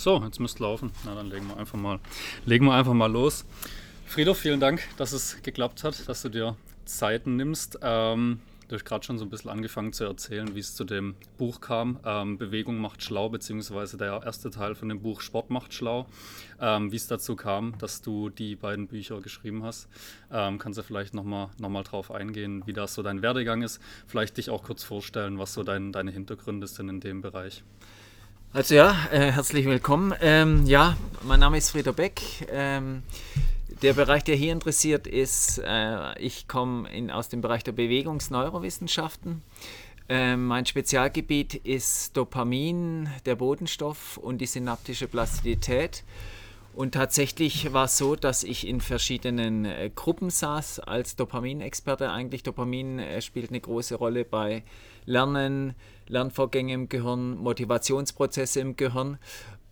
So, jetzt müsst laufen. Na, dann legen wir einfach mal, legen wir einfach mal los. Friedhof, vielen Dank, dass es geklappt hat, dass du dir Zeiten nimmst. Ähm, du hast gerade schon so ein bisschen angefangen zu erzählen, wie es zu dem Buch kam. Ähm, Bewegung macht schlau, beziehungsweise der erste Teil von dem Buch Sport macht schlau. Ähm, wie es dazu kam, dass du die beiden Bücher geschrieben hast. Ähm, kannst du vielleicht nochmal noch mal drauf eingehen, wie das so dein Werdegang ist? Vielleicht dich auch kurz vorstellen, was so dein, deine Hintergründe sind in dem Bereich. Also ja, äh, herzlich willkommen. Ähm, ja, mein Name ist Frieder Beck. Ähm, der Bereich, der hier interessiert, ist, äh, ich komme aus dem Bereich der Bewegungsneurowissenschaften. Äh, mein Spezialgebiet ist Dopamin, der Bodenstoff und die synaptische Plastizität. Und tatsächlich war es so, dass ich in verschiedenen äh, Gruppen saß als Dopaminexperte. Eigentlich Dopamin äh, spielt eine große Rolle bei Lernen, Lernvorgänge im Gehirn, Motivationsprozesse im Gehirn.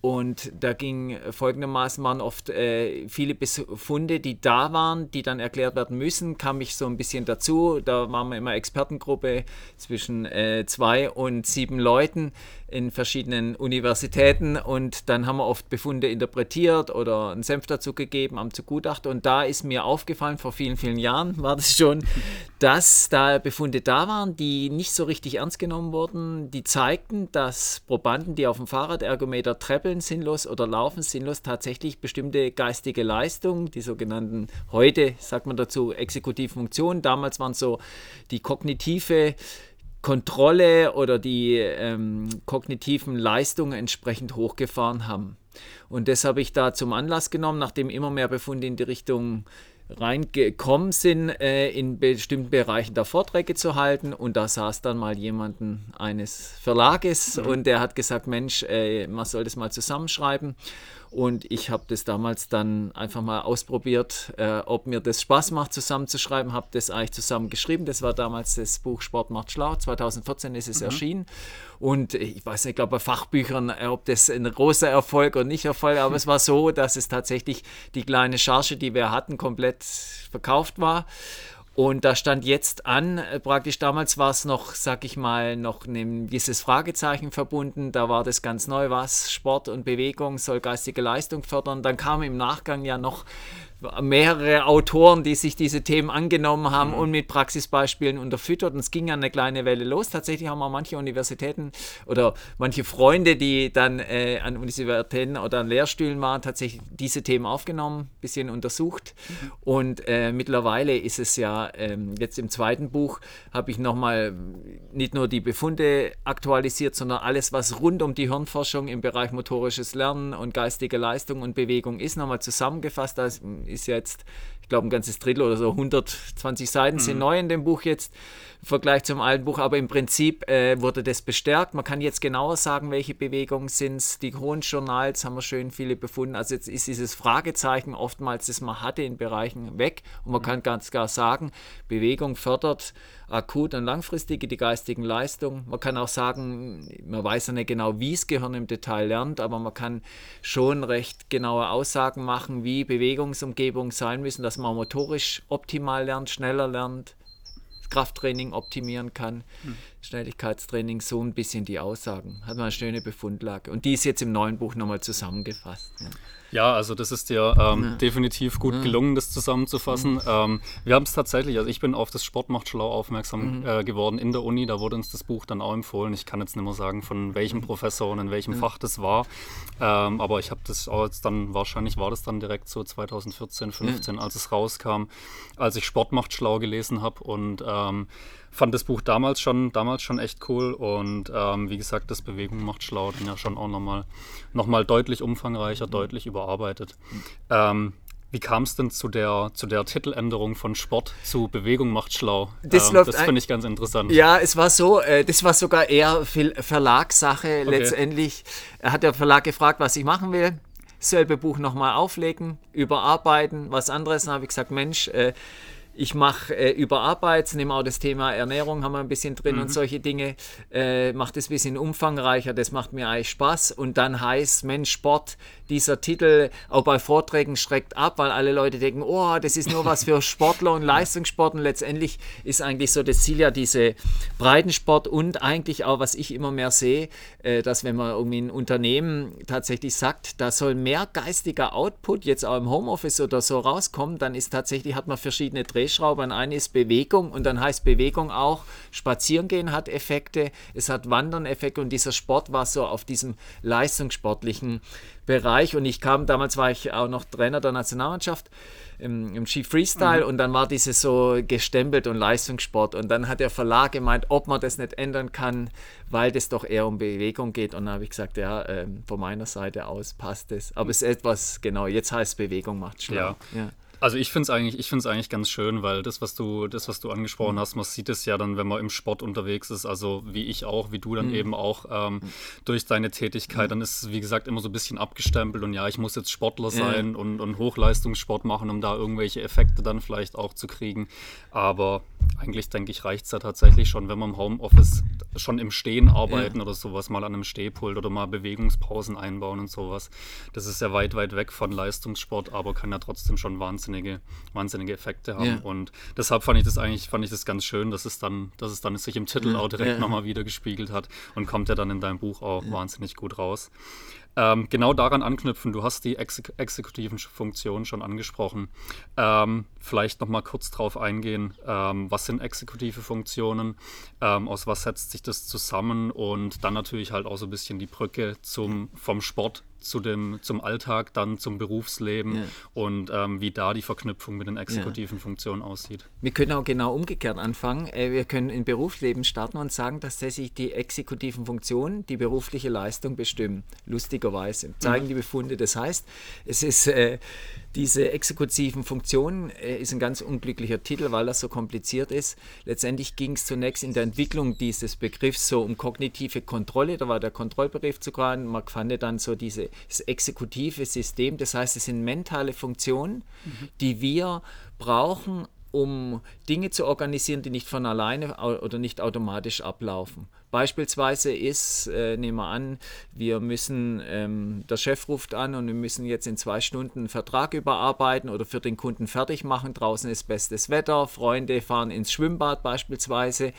Und da ging folgendermaßen, waren oft äh, viele Befunde, die da waren, die dann erklärt werden müssen, kam ich so ein bisschen dazu. Da waren wir immer Expertengruppe zwischen äh, zwei und sieben Leuten in verschiedenen Universitäten und dann haben wir oft Befunde interpretiert oder einen Senf dazu gegeben am Zugutachter. Und da ist mir aufgefallen, vor vielen, vielen Jahren war das schon, dass da Befunde da waren, die nicht so richtig ernst genommen wurden, die zeigten, dass Probanden, die auf dem Fahrradergometer treppeln sinnlos oder laufen sinnlos, tatsächlich bestimmte geistige Leistungen, die sogenannten, heute sagt man dazu, Exekutivfunktionen, damals waren so die kognitive Kontrolle oder die ähm, kognitiven Leistungen entsprechend hochgefahren haben. Und das habe ich da zum Anlass genommen, nachdem immer mehr Befunde in die Richtung reingekommen sind, äh, in bestimmten Bereichen da Vorträge zu halten. Und da saß dann mal jemanden eines Verlages mhm. und der hat gesagt, Mensch, äh, man soll das mal zusammenschreiben. Und ich habe das damals dann einfach mal ausprobiert, äh, ob mir das Spaß macht, zusammenzuschreiben. Habe das eigentlich zusammen geschrieben. Das war damals das Buch Sport macht schlau. 2014 ist es mhm. erschienen. Und ich weiß nicht, ich glaube bei Fachbüchern, äh, ob das ein großer Erfolg oder nicht Erfolg, aber es war so, dass es tatsächlich die kleine Charge, die wir hatten, komplett verkauft war. Und da stand jetzt an, äh, praktisch damals war es noch, sag ich mal, noch ein gewisses Fragezeichen verbunden. Da war das ganz neu, was Sport und Bewegung soll geistige Leistung fördern. Dann kam im Nachgang ja noch mehrere Autoren, die sich diese Themen angenommen haben mhm. und mit Praxisbeispielen unterfüttert. Und es ging ja eine kleine Welle los. Tatsächlich haben auch manche Universitäten oder manche Freunde, die dann äh, an Universitäten oder an Lehrstühlen waren, tatsächlich diese Themen aufgenommen, bisschen untersucht. Mhm. Und äh, mittlerweile ist es ja ähm, jetzt im zweiten Buch, habe ich nochmal nicht nur die Befunde aktualisiert, sondern alles, was rund um die Hirnforschung im Bereich motorisches Lernen und geistige Leistung und Bewegung ist, nochmal zusammengefasst. Da ist jetzt, ich glaube, ein ganzes Drittel oder so, 120 Seiten mhm. sind neu in dem Buch jetzt im Vergleich zum alten Buch, aber im Prinzip äh, wurde das bestärkt. Man kann jetzt genauer sagen, welche Bewegungen sind es. Die hohen Journals haben wir schön viele befunden. Also jetzt ist dieses Fragezeichen oftmals, das man hatte in Bereichen weg und man mhm. kann ganz klar sagen, Bewegung fördert akut und langfristig die geistigen Leistungen. Man kann auch sagen, man weiß ja nicht genau, wie das Gehirn im Detail lernt, aber man kann schon recht genaue Aussagen machen, wie Bewegungsumgebungen sein müssen, dass man motorisch optimal lernt, schneller lernt, Krafttraining optimieren kann, hm. Schnelligkeitstraining, so ein bisschen die Aussagen. Hat man eine schöne Befundlage. Und die ist jetzt im neuen Buch nochmal zusammengefasst. Ja. Ja, also das ist dir ähm, ja. definitiv gut ja. gelungen, das zusammenzufassen. Mhm. Ähm, wir haben es tatsächlich, also ich bin auf das Sport macht schlau aufmerksam mhm. äh, geworden in der Uni, da wurde uns das Buch dann auch empfohlen. Ich kann jetzt nicht mehr sagen, von welchem mhm. Professor und in welchem. Fach das war, ähm, aber ich habe das auch jetzt dann, wahrscheinlich war das dann direkt so 2014, 15, als es rauskam, als ich Sport macht schlau gelesen habe und ähm, fand das Buch damals schon, damals schon echt cool und ähm, wie gesagt, das Bewegung macht schlau dann ja schon auch nochmal noch mal deutlich umfangreicher, mhm. deutlich überarbeitet. Ähm, wie kam es denn zu der, zu der Titeländerung von Sport zu Bewegung macht schlau? Das, ähm, das finde ich ganz interessant. Ja, es war so, äh, das war sogar eher Verlagssache. Okay. Letztendlich hat der Verlag gefragt, was ich machen will. Selbe Buch nochmal auflegen, überarbeiten, was anderes. Dann habe ich gesagt, Mensch, äh, ich mache äh, Überarbeit, nehme auch das Thema Ernährung, haben wir ein bisschen drin mhm. und solche Dinge. Äh, mache das ein bisschen umfangreicher, das macht mir eigentlich Spaß. Und dann heißt, Mensch, Sport, dieser Titel auch bei Vorträgen schreckt ab, weil alle Leute denken, oh, das ist nur was für Sportler und Leistungssport. Und letztendlich ist eigentlich so das Ziel ja diese Breitensport und eigentlich auch, was ich immer mehr sehe, äh, dass wenn man irgendwie ein Unternehmen tatsächlich sagt, da soll mehr geistiger Output jetzt auch im Homeoffice oder so rauskommen, dann ist tatsächlich, hat man verschiedene Drehschrauben. Eine ist Bewegung und dann heißt Bewegung auch, Spazierengehen hat Effekte, es hat Wandern Effekte und dieser Sport war so auf diesem leistungssportlichen Bereich und ich kam, damals war ich auch noch Trainer der Nationalmannschaft im, im Ski Freestyle mhm. und dann war dieses so gestempelt und Leistungssport und dann hat der Verlag gemeint, ob man das nicht ändern kann, weil das doch eher um Bewegung geht und dann habe ich gesagt, ja, äh, von meiner Seite aus passt es, aber es ist etwas, genau, jetzt heißt Bewegung macht schlau. Ja. ja. Also ich finde es eigentlich, eigentlich ganz schön, weil das, was du, das, was du angesprochen mhm. hast, man sieht es ja dann, wenn man im Sport unterwegs ist, also wie ich auch, wie du dann mhm. eben auch ähm, mhm. durch deine Tätigkeit, mhm. dann ist es, wie gesagt, immer so ein bisschen abgestempelt und ja, ich muss jetzt Sportler sein ja. und, und Hochleistungssport machen, um da irgendwelche Effekte dann vielleicht auch zu kriegen. Aber eigentlich denke ich, reicht es ja tatsächlich schon, wenn man im Homeoffice schon im Stehen arbeiten ja. oder sowas, mal an einem Stehpult oder mal Bewegungspausen einbauen und sowas. Das ist ja weit, weit weg von Leistungssport, aber kann ja trotzdem schon wahnsinnige, wahnsinnige Effekte haben. Ja. Und deshalb fand ich das eigentlich, fand ich das ganz schön, dass es dann, dass es dann sich im Titel auch direkt ja. nochmal wieder gespiegelt hat und kommt ja dann in deinem Buch auch wahnsinnig gut raus. Ähm, genau daran anknüpfen, du hast die Ex exekutiven Funktionen schon angesprochen. Ähm, vielleicht nochmal kurz drauf eingehen, ähm, was sind exekutive Funktionen, ähm, aus was setzt sich das zusammen und dann natürlich halt auch so ein bisschen die Brücke zum, vom Sport zu dem, zum Alltag, dann zum Berufsleben ja. und ähm, wie da die Verknüpfung mit den exekutiven ja. Funktionen aussieht. Wir können auch genau umgekehrt anfangen. Äh, wir können im Berufsleben starten und sagen, dass sich die exekutiven Funktionen die berufliche Leistung bestimmen. Lustigerweise zeigen mhm. die Befunde. Das heißt, es ist äh, diese exekutiven Funktionen äh, ist ein ganz unglücklicher Titel, weil das so kompliziert ist. Letztendlich ging es zunächst in der Entwicklung dieses Begriffs so um kognitive Kontrolle. Da war der Kontrollbegriff zu gerade. Man fand dann so dieses exekutive System. Das heißt, es sind mentale Funktionen, mhm. die wir brauchen, um Dinge zu organisieren, die nicht von alleine oder nicht automatisch ablaufen. Beispielsweise ist, äh, nehmen wir an, wir müssen, ähm, der Chef ruft an und wir müssen jetzt in zwei Stunden einen Vertrag überarbeiten oder für den Kunden fertig machen. Draußen ist bestes Wetter, Freunde fahren ins Schwimmbad beispielsweise.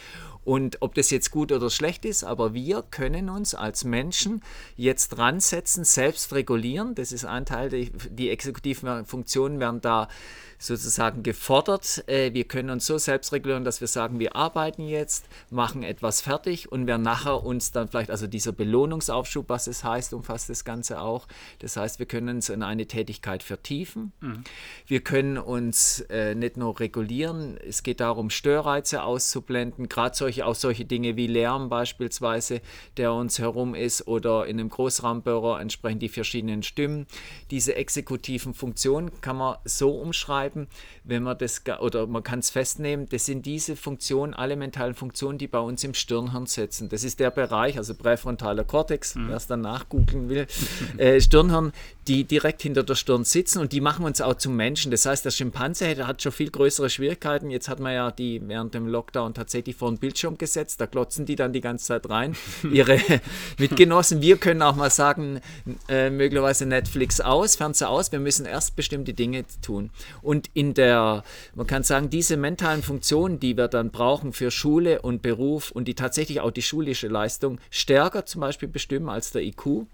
Und ob das jetzt gut oder schlecht ist, aber wir können uns als Menschen jetzt dran setzen, selbst regulieren. Das ist ein Teil, die, die exekutiven Funktionen werden da sozusagen gefordert. Äh, wir können uns so selbst regulieren, dass wir sagen, wir arbeiten jetzt, machen etwas fertig und werden nachher uns dann vielleicht, also dieser Belohnungsaufschub, was es heißt, umfasst das Ganze auch. Das heißt, wir können uns in eine Tätigkeit vertiefen. Mhm. Wir können uns äh, nicht nur regulieren, es geht darum, Störreize auszublenden, gerade solche, auch solche Dinge wie Lärm beispielsweise, der uns herum ist oder in einem Großraumbüro entsprechend die verschiedenen Stimmen. Diese exekutiven Funktionen kann man so umschreiben, wenn man das, oder man kann es festnehmen, das sind diese Funktionen, alle mentalen Funktionen, die bei uns im Stirnhirn sitzen. Das ist der Bereich, also präfrontaler Kortex, mhm. wer es dann nachgoogeln will, äh, Stirnhirn, die direkt hinter der Stirn sitzen und die machen uns auch zum Menschen. Das heißt, der Schimpanse hat, hat schon viel größere Schwierigkeiten. Jetzt hat man ja die während dem Lockdown tatsächlich vor den Bildschirm gesetzt, da glotzen die dann die ganze Zeit rein, ihre Mitgenossen. Wir können auch mal sagen, äh, möglicherweise Netflix aus, Fernseher aus, wir müssen erst bestimmte Dinge tun. Und in der, man kann sagen, diese mentalen Funktionen, die wir dann brauchen für Schule und Beruf und die tatsächlich auch die schulische Leistung stärker zum Beispiel bestimmen als der IQ.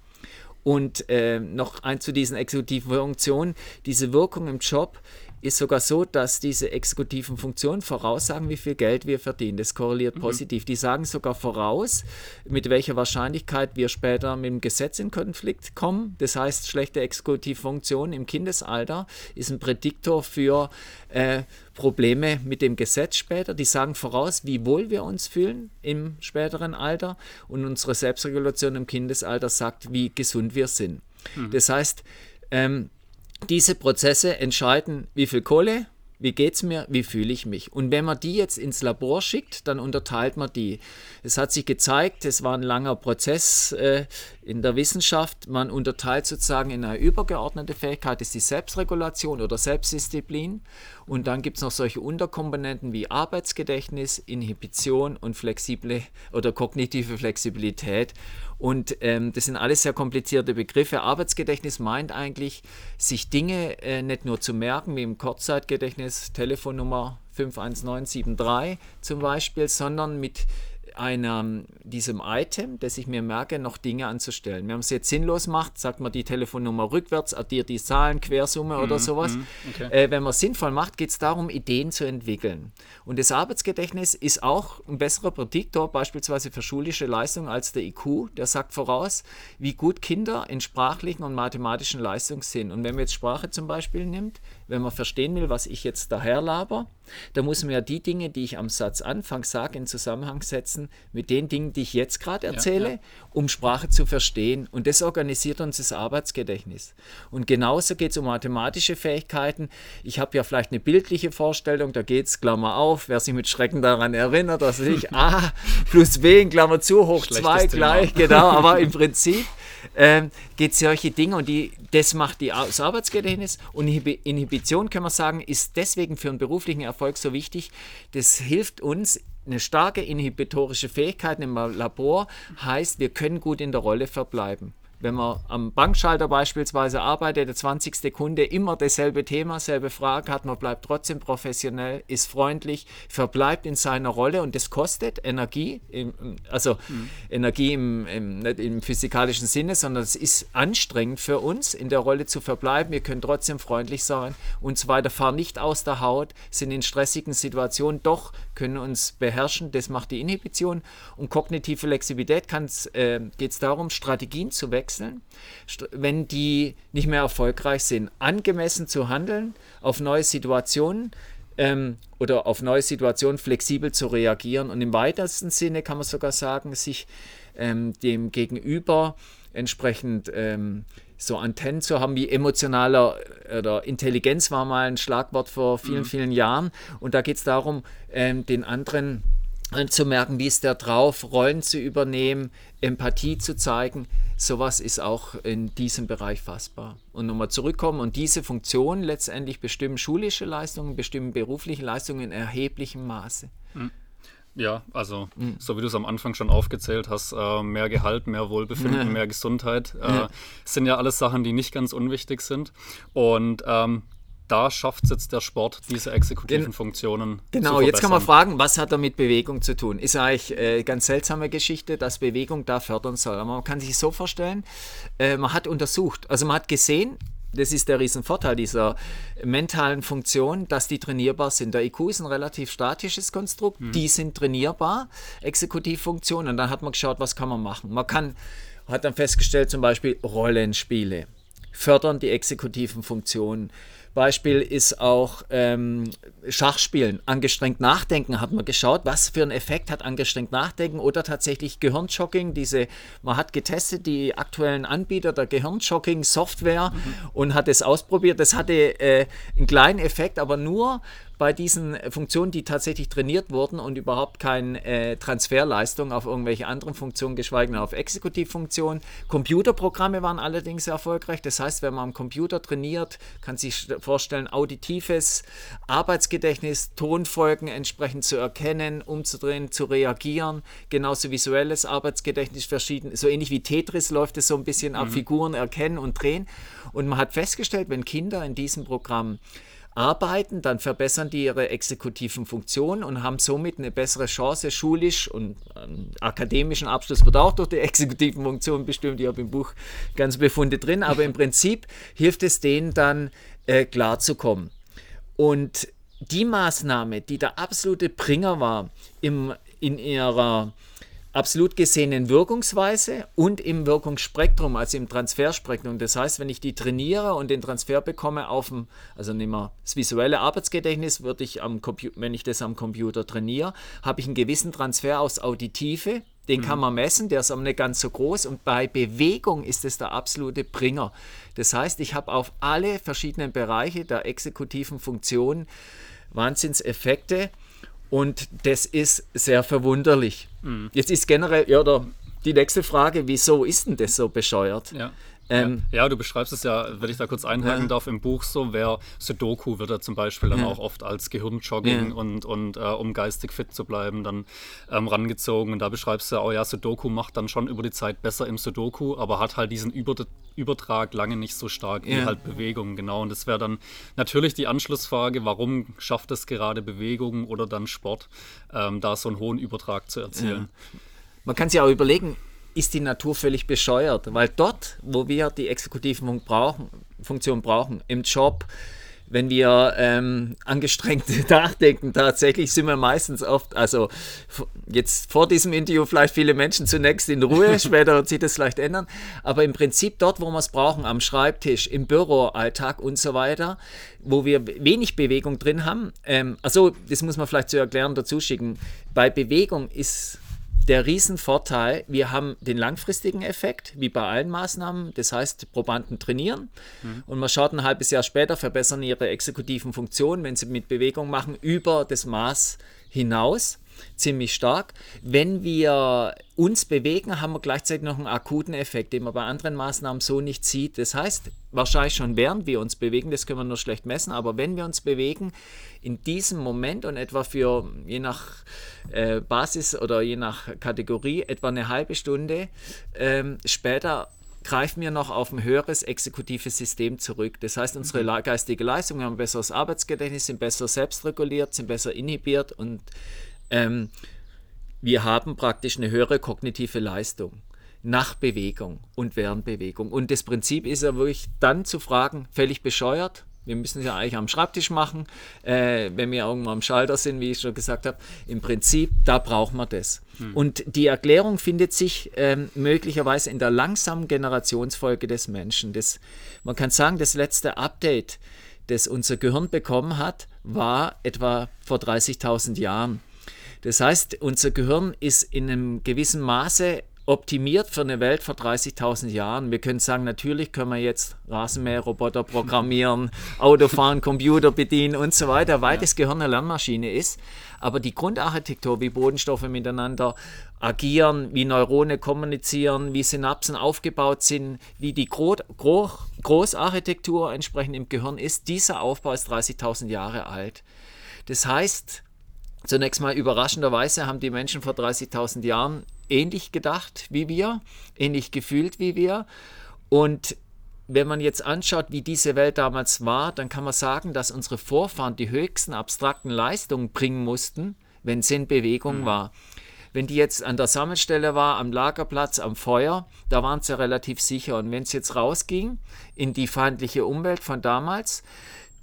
Und äh, noch ein zu diesen exekutiven Funktionen, diese Wirkung im Job ist sogar so, dass diese exekutiven Funktionen voraussagen, wie viel Geld wir verdienen. Das korreliert mhm. positiv. Die sagen sogar voraus, mit welcher Wahrscheinlichkeit wir später mit dem Gesetz in Konflikt kommen. Das heißt, schlechte exekutive Funktion im Kindesalter ist ein Prädiktor für äh, Probleme mit dem Gesetz später. Die sagen voraus, wie wohl wir uns fühlen im späteren Alter. Und unsere Selbstregulation im Kindesalter sagt, wie gesund wir sind. Mhm. Das heißt, ähm, diese Prozesse entscheiden, wie viel Kohle, wie geht es mir, wie fühle ich mich. Und wenn man die jetzt ins Labor schickt, dann unterteilt man die. Es hat sich gezeigt, es war ein langer Prozess äh, in der Wissenschaft, man unterteilt sozusagen in eine übergeordnete Fähigkeit, das ist die Selbstregulation oder Selbstdisziplin. Und dann gibt es noch solche Unterkomponenten wie Arbeitsgedächtnis, Inhibition und flexible oder kognitive Flexibilität. Und ähm, das sind alles sehr komplizierte Begriffe. Arbeitsgedächtnis meint eigentlich, sich Dinge äh, nicht nur zu merken, wie im Kurzzeitgedächtnis, Telefonnummer 51973 zum Beispiel, sondern mit einem, diesem Item, das ich mir merke, noch Dinge anzustellen. Wenn man es jetzt sinnlos macht, sagt man die Telefonnummer rückwärts, addiert die Zahlen, Quersumme oder mhm, sowas. Mhm, okay. Äh, wenn man es sinnvoll macht, geht es darum, Ideen zu entwickeln. Und das Arbeitsgedächtnis ist auch ein besserer Prädiktor, beispielsweise für schulische Leistung, als der IQ. Der sagt voraus, wie gut Kinder in sprachlichen und mathematischen Leistungen sind. Und wenn man jetzt Sprache zum Beispiel nimmt, wenn man verstehen will, was ich jetzt daher laber, dann muss man ja die Dinge, die ich am Satzanfang sage, in Zusammenhang setzen mit den Dingen, die ich jetzt gerade erzähle, ja, ja. um Sprache zu verstehen. Und das organisiert uns das Arbeitsgedächtnis. Und genauso geht es um mathematische Fähigkeiten. Ich habe ja vielleicht eine bildliche Vorstellung, da geht es, Klammer auf, wer sich mit Schrecken daran erinnert, dass ich A plus B in Klammer zu hoch 2 gleich, genau, aber im Prinzip ähm, geht es solche Dinge und die, das macht die, das Arbeitsgedächtnis und Inhibition, können wir sagen, ist deswegen für einen beruflichen Erfolg so wichtig. Das hilft uns, eine starke inhibitorische Fähigkeit im Labor heißt, wir können gut in der Rolle verbleiben wenn man am Bankschalter beispielsweise arbeitet, der 20. Kunde immer dasselbe Thema, selbe Frage hat, man bleibt trotzdem professionell, ist freundlich, verbleibt in seiner Rolle und das kostet Energie, also mhm. Energie im, im, nicht im physikalischen Sinne, sondern es ist anstrengend für uns, in der Rolle zu verbleiben. Wir können trotzdem freundlich sein und so weiter, fahren nicht aus der Haut, sind in stressigen Situationen, doch können uns beherrschen. Das macht die Inhibition und kognitive Flexibilität äh, geht es darum, Strategien zu wechseln wechseln, wenn die nicht mehr erfolgreich sind, angemessen zu handeln, auf neue Situationen ähm, oder auf neue Situationen flexibel zu reagieren und im weitesten Sinne kann man sogar sagen, sich ähm, dem Gegenüber entsprechend ähm, so Antennen zu haben, wie emotionaler oder Intelligenz war mal ein Schlagwort vor vielen, mhm. vielen Jahren. Und da geht es darum, ähm, den anderen zu merken, wie ist der drauf, Rollen zu übernehmen, Empathie zu zeigen. Sowas ist auch in diesem Bereich fassbar. Und nochmal zurückkommen und diese Funktionen letztendlich bestimmen schulische Leistungen, bestimmen berufliche Leistungen in erheblichem Maße. Hm. Ja, also mhm. so wie du es am Anfang schon aufgezählt hast, äh, mehr Gehalt, mehr Wohlbefinden, mehr Gesundheit, äh, sind ja alles Sachen, die nicht ganz unwichtig sind. Und ähm, da schafft es jetzt der Sport, diese exekutiven Gen Funktionen Genau, jetzt kann man fragen, was hat er mit Bewegung zu tun? Ist eigentlich eine äh, ganz seltsame Geschichte, dass Bewegung da fördern soll. Aber man kann sich so vorstellen, äh, man hat untersucht, also man hat gesehen, das ist der Riesenvorteil dieser mentalen Funktion, dass die trainierbar sind. Der IQ ist ein relativ statisches Konstrukt, mhm. die sind trainierbar, Exekutivfunktionen. Und dann hat man geschaut, was kann man machen. Man kann, hat dann festgestellt, zum Beispiel Rollenspiele fördern die exekutiven Funktionen. Beispiel ist auch ähm, Schachspielen. Angestrengt nachdenken hat man geschaut, was für einen Effekt hat angestrengt nachdenken oder tatsächlich Gehirnjogging. Diese, man hat getestet die aktuellen Anbieter der Gehirnjogging-Software mhm. und hat es ausprobiert. Das hatte äh, einen kleinen Effekt, aber nur bei diesen Funktionen, die tatsächlich trainiert wurden und überhaupt keine äh, Transferleistung auf irgendwelche anderen Funktionen, geschweige denn auf Exekutivfunktionen. Computerprogramme waren allerdings erfolgreich. Das heißt, wenn man am Computer trainiert, kann sich vorstellen, auditives Arbeitsgedächtnis, Tonfolgen entsprechend zu erkennen, umzudrehen, zu reagieren. Genauso visuelles Arbeitsgedächtnis verschieden. So ähnlich wie Tetris läuft es so ein bisschen ab, mhm. Figuren erkennen und drehen. Und man hat festgestellt, wenn Kinder in diesem Programm arbeiten, dann verbessern die ihre exekutiven Funktionen und haben somit eine bessere Chance, schulisch und ähm, akademischen Abschluss wird auch durch die exekutiven Funktionen bestimmt. Ich habe im Buch ganz Befunde drin, aber im Prinzip hilft es denen dann äh, klarzukommen. Und die Maßnahme, die der absolute Bringer war im, in ihrer absolut gesehenen Wirkungsweise und im Wirkungsspektrum, also im Transferspektrum. Das heißt, wenn ich die trainiere und den Transfer bekomme auf dem, also nehmen wir das visuelle Arbeitsgedächtnis, würde ich am wenn ich das am Computer trainiere, habe ich einen gewissen Transfer aus Auditive, den kann mhm. man messen, der ist aber nicht ganz so groß und bei Bewegung ist es der absolute Bringer. Das heißt, ich habe auf alle verschiedenen Bereiche der exekutiven Funktion Wahnsinnseffekte und das ist sehr verwunderlich. Mhm. Jetzt ist generell, ja, der die nächste Frage, wieso ist denn das so bescheuert? Ja. Ähm, ja, ja, du beschreibst es ja, wenn ich da kurz einhaken ja. darf, im Buch so, wer Sudoku wird er zum Beispiel dann ja. auch oft als Gehirnjogging und, und äh, um geistig fit zu bleiben, dann ähm, rangezogen. Und da beschreibst du ja, oh ja, Sudoku macht dann schon über die Zeit besser im Sudoku, aber hat halt diesen über Übertrag lange nicht so stark wie halt Bewegung, genau. Und das wäre dann natürlich die Anschlussfrage, warum schafft es gerade Bewegung oder dann Sport, ähm, da so einen hohen Übertrag zu erzielen. Man kann sich auch überlegen, ist die Natur völlig bescheuert. Weil dort, wo wir die exekutiven brauchen, Funktion brauchen, im Job, wenn wir ähm, angestrengt nachdenken, tatsächlich sind wir meistens oft, also jetzt vor diesem Interview vielleicht viele Menschen zunächst in Ruhe, später wird sich das vielleicht ändern, aber im Prinzip dort, wo wir es brauchen, am Schreibtisch, im Büroalltag und so weiter, wo wir wenig Bewegung drin haben, ähm, also das muss man vielleicht zu erklären dazu schicken, bei Bewegung ist der Riesenvorteil, wir haben den langfristigen Effekt, wie bei allen Maßnahmen. Das heißt, Probanden trainieren mhm. und man schaut ein halbes Jahr später, verbessern ihre exekutiven Funktionen, wenn sie mit Bewegung machen, über das Maß hinaus ziemlich stark. Wenn wir uns bewegen, haben wir gleichzeitig noch einen akuten Effekt, den man bei anderen Maßnahmen so nicht sieht. Das heißt, wahrscheinlich schon während wir uns bewegen, das können wir nur schlecht messen, aber wenn wir uns bewegen, in diesem Moment und etwa für je nach äh, Basis oder je nach Kategorie etwa eine halbe Stunde ähm, später greifen wir noch auf ein höheres exekutives System zurück. Das heißt, unsere mhm. geistige Leistung, wir haben ein besseres Arbeitsgedächtnis, sind besser selbstreguliert, sind besser inhibiert und ähm, wir haben praktisch eine höhere kognitive Leistung nach Bewegung und während Bewegung. Und das Prinzip ist ja wirklich dann zu fragen, völlig bescheuert, wir müssen es ja eigentlich am Schreibtisch machen, äh, wenn wir irgendwo am Schalter sind, wie ich schon gesagt habe. Im Prinzip, da braucht man das. Hm. Und die Erklärung findet sich ähm, möglicherweise in der langsamen Generationsfolge des Menschen. Das, man kann sagen, das letzte Update, das unser Gehirn bekommen hat, war etwa vor 30.000 Jahren. Das heißt, unser Gehirn ist in einem gewissen Maße optimiert für eine Welt vor 30.000 Jahren. Wir können sagen, natürlich können wir jetzt Rasenmäherroboter programmieren, Auto fahren, Computer bedienen und so weiter, weil ja. das Gehirn eine Lernmaschine ist. Aber die Grundarchitektur, wie Bodenstoffe miteinander agieren, wie Neurone kommunizieren, wie Synapsen aufgebaut sind, wie die Gro Gro Großarchitektur entsprechend im Gehirn ist, dieser Aufbau ist 30.000 Jahre alt. Das heißt, Zunächst mal überraschenderweise haben die Menschen vor 30.000 Jahren ähnlich gedacht wie wir, ähnlich gefühlt wie wir. Und wenn man jetzt anschaut, wie diese Welt damals war, dann kann man sagen, dass unsere Vorfahren die höchsten abstrakten Leistungen bringen mussten, wenn es in Bewegung mhm. war. Wenn die jetzt an der Sammelstelle war, am Lagerplatz, am Feuer, da waren sie relativ sicher. Und wenn es jetzt rausging in die feindliche Umwelt von damals,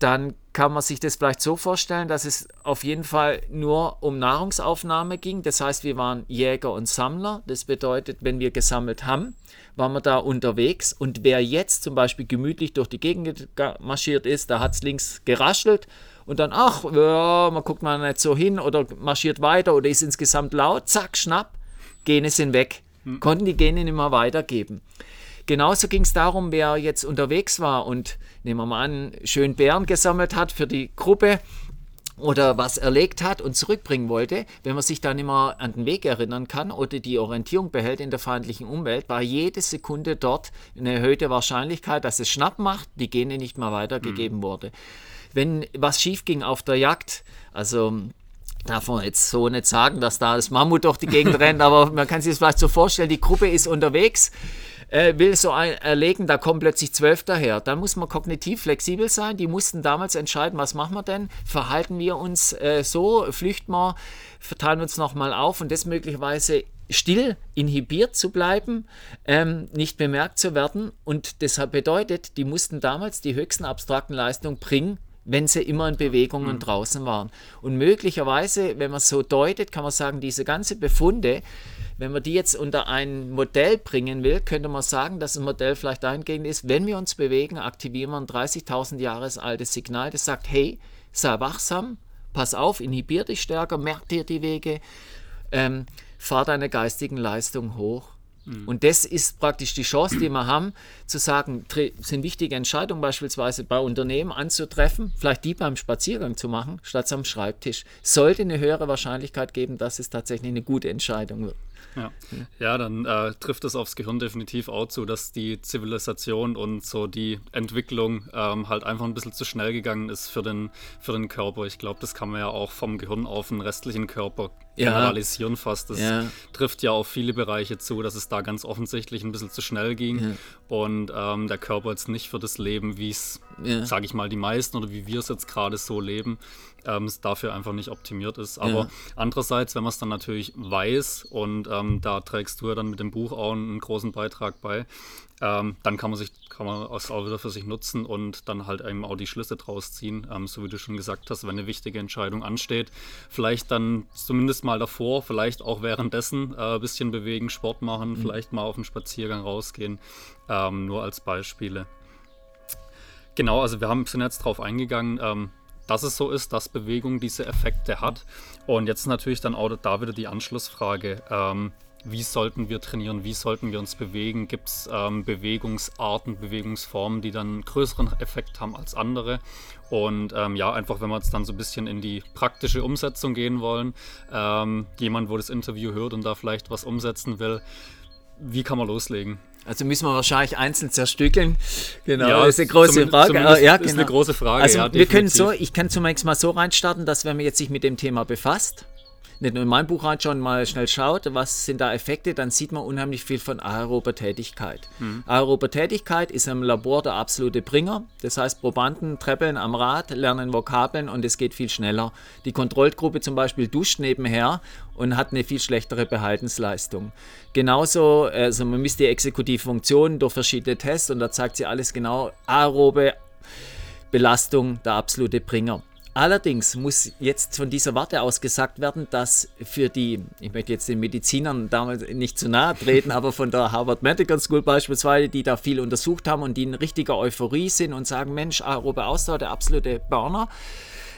dann kann man sich das vielleicht so vorstellen, dass es auf jeden Fall nur um Nahrungsaufnahme ging. Das heißt, wir waren Jäger und Sammler. Das bedeutet, wenn wir gesammelt haben, waren wir da unterwegs. Und wer jetzt zum Beispiel gemütlich durch die Gegend marschiert ist, da hat es links geraschelt und dann, ach, ja, man guckt mal nicht so hin oder marschiert weiter oder ist insgesamt laut, zack, schnapp, Gene sind weg. Hm. Konnten die Gene nicht mehr weitergeben. Genauso ging es darum, wer jetzt unterwegs war und nehmen wir mal an, schön Bären gesammelt hat für die Gruppe oder was erlegt hat und zurückbringen wollte, wenn man sich dann immer an den Weg erinnern kann oder die Orientierung behält in der feindlichen Umwelt, war jede Sekunde dort eine erhöhte Wahrscheinlichkeit, dass es Schnapp macht, die Gene nicht mehr weitergegeben mhm. wurde. Wenn was schief ging auf der Jagd, also darf man jetzt so nicht sagen, dass da das Mammut durch die Gegend rennt, aber man kann sich das vielleicht so vorstellen, die Gruppe ist unterwegs, äh, will so ein, erlegen, da kommen plötzlich zwölf daher. Da muss man kognitiv flexibel sein. Die mussten damals entscheiden, was machen wir denn? Verhalten wir uns äh, so, flüchten wir, verteilen wir uns nochmal auf und das möglicherweise still inhibiert zu bleiben, ähm, nicht bemerkt zu werden. Und deshalb bedeutet, die mussten damals die höchsten abstrakten Leistungen bringen, wenn sie immer in Bewegungen mhm. draußen waren. Und möglicherweise, wenn man es so deutet, kann man sagen, diese ganze Befunde, wenn man die jetzt unter ein Modell bringen will, könnte man sagen, dass ein Modell vielleicht dahingehend ist, wenn wir uns bewegen, aktivieren wir ein 30.000 Jahres altes Signal, das sagt, hey, sei wachsam, pass auf, inhibier dich stärker, merk dir die Wege, ähm, fahr deine geistigen Leistungen hoch. Mhm. Und das ist praktisch die Chance, die wir haben, zu sagen, sind wichtige Entscheidungen beispielsweise bei Unternehmen anzutreffen, vielleicht die beim Spaziergang zu machen, statt am Schreibtisch. Sollte eine höhere Wahrscheinlichkeit geben, dass es tatsächlich eine gute Entscheidung wird. Ja, ja dann äh, trifft es aufs Gehirn definitiv auch zu, dass die Zivilisation und so die Entwicklung ähm, halt einfach ein bisschen zu schnell gegangen ist für den, für den Körper. Ich glaube, das kann man ja auch vom Gehirn auf den restlichen Körper generalisieren ja. fast. Das ja. trifft ja auf viele Bereiche zu, dass es da ganz offensichtlich ein bisschen zu schnell ging ja. und ähm, der Körper jetzt nicht für das Leben, wie es, sage ich mal, die meisten oder wie wir es jetzt gerade so leben, ähm, es dafür einfach nicht optimiert ist. Aber ja. andererseits, wenn man es dann natürlich weiß und ähm, da trägst du ja dann mit dem Buch auch einen großen Beitrag bei, ähm, dann kann man sich kann man es auch wieder für sich nutzen und dann halt eben auch die Schlüsse draus ziehen, ähm, so wie du schon gesagt hast, wenn eine wichtige Entscheidung ansteht, vielleicht dann zumindest mal davor, vielleicht auch währenddessen ein äh, bisschen bewegen, Sport machen, mhm. vielleicht mal auf einen Spaziergang rausgehen, ähm, nur als Beispiele. Genau, also wir haben, sind jetzt darauf eingegangen, ähm, dass es so ist, dass Bewegung diese Effekte hat. Und jetzt natürlich dann auch da wieder die Anschlussfrage. Ähm, wie sollten wir trainieren, wie sollten wir uns bewegen? Gibt es ähm, Bewegungsarten, Bewegungsformen, die dann einen größeren Effekt haben als andere? Und ähm, ja, einfach wenn wir jetzt dann so ein bisschen in die praktische Umsetzung gehen wollen, ähm, jemand, wo das Interview hört und da vielleicht was umsetzen will, wie kann man loslegen? Also müssen wir wahrscheinlich einzeln zerstückeln. Genau, ja, das ist eine große Frage. Ja, genau. ist eine große Frage. Also ja, wir können so, ich kann zunächst mal so reinstarten, dass wenn man jetzt sich mit dem Thema befasst, nicht nur in mein Buch reinschauen, mal schnell schaut, was sind da Effekte, dann sieht man unheimlich viel von aerober Tätigkeit. Mhm. Aerober Tätigkeit ist im Labor der absolute Bringer. Das heißt, Probanden treppeln am Rad, lernen Vokabeln und es geht viel schneller. Die Kontrollgruppe zum Beispiel duscht nebenher und hat eine viel schlechtere Behaltensleistung. Genauso, also man misst die Exekutivfunktionen durch verschiedene Tests und da zeigt sie alles genau. Aerobe Belastung, der absolute Bringer. Allerdings muss jetzt von dieser Warte aus gesagt werden, dass für die, ich möchte jetzt den Medizinern damals nicht zu nahe treten, aber von der Harvard Medical School beispielsweise, die da viel untersucht haben und die in richtiger Euphorie sind und sagen, Mensch, aerobe Ausdauer, der absolute Burner,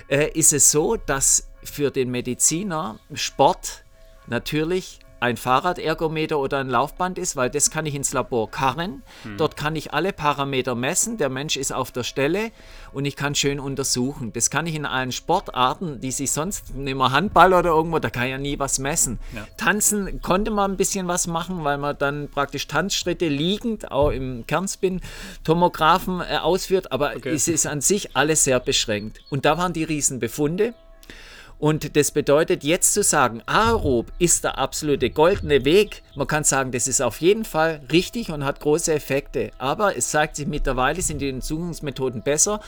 äh, ist es so, dass für den Mediziner Sport natürlich ein Fahrradergometer oder ein Laufband ist, weil das kann ich ins Labor karren. Hm. Dort kann ich alle Parameter messen. Der Mensch ist auf der Stelle und ich kann schön untersuchen. Das kann ich in allen Sportarten, die sich sonst, nehmen wir Handball oder irgendwo, da kann ich ja nie was messen. Ja. Tanzen konnte man ein bisschen was machen, weil man dann praktisch Tanzschritte liegend, auch im Kernspin-Tomographen äh, ausführt, aber okay. es ist an sich alles sehr beschränkt. Und da waren die Riesenbefunde. Und das bedeutet jetzt zu sagen, aerob ist der absolute goldene Weg. Man kann sagen, das ist auf jeden Fall richtig und hat große Effekte. Aber es zeigt sich mittlerweile, sind die Untersuchungsmethoden besser.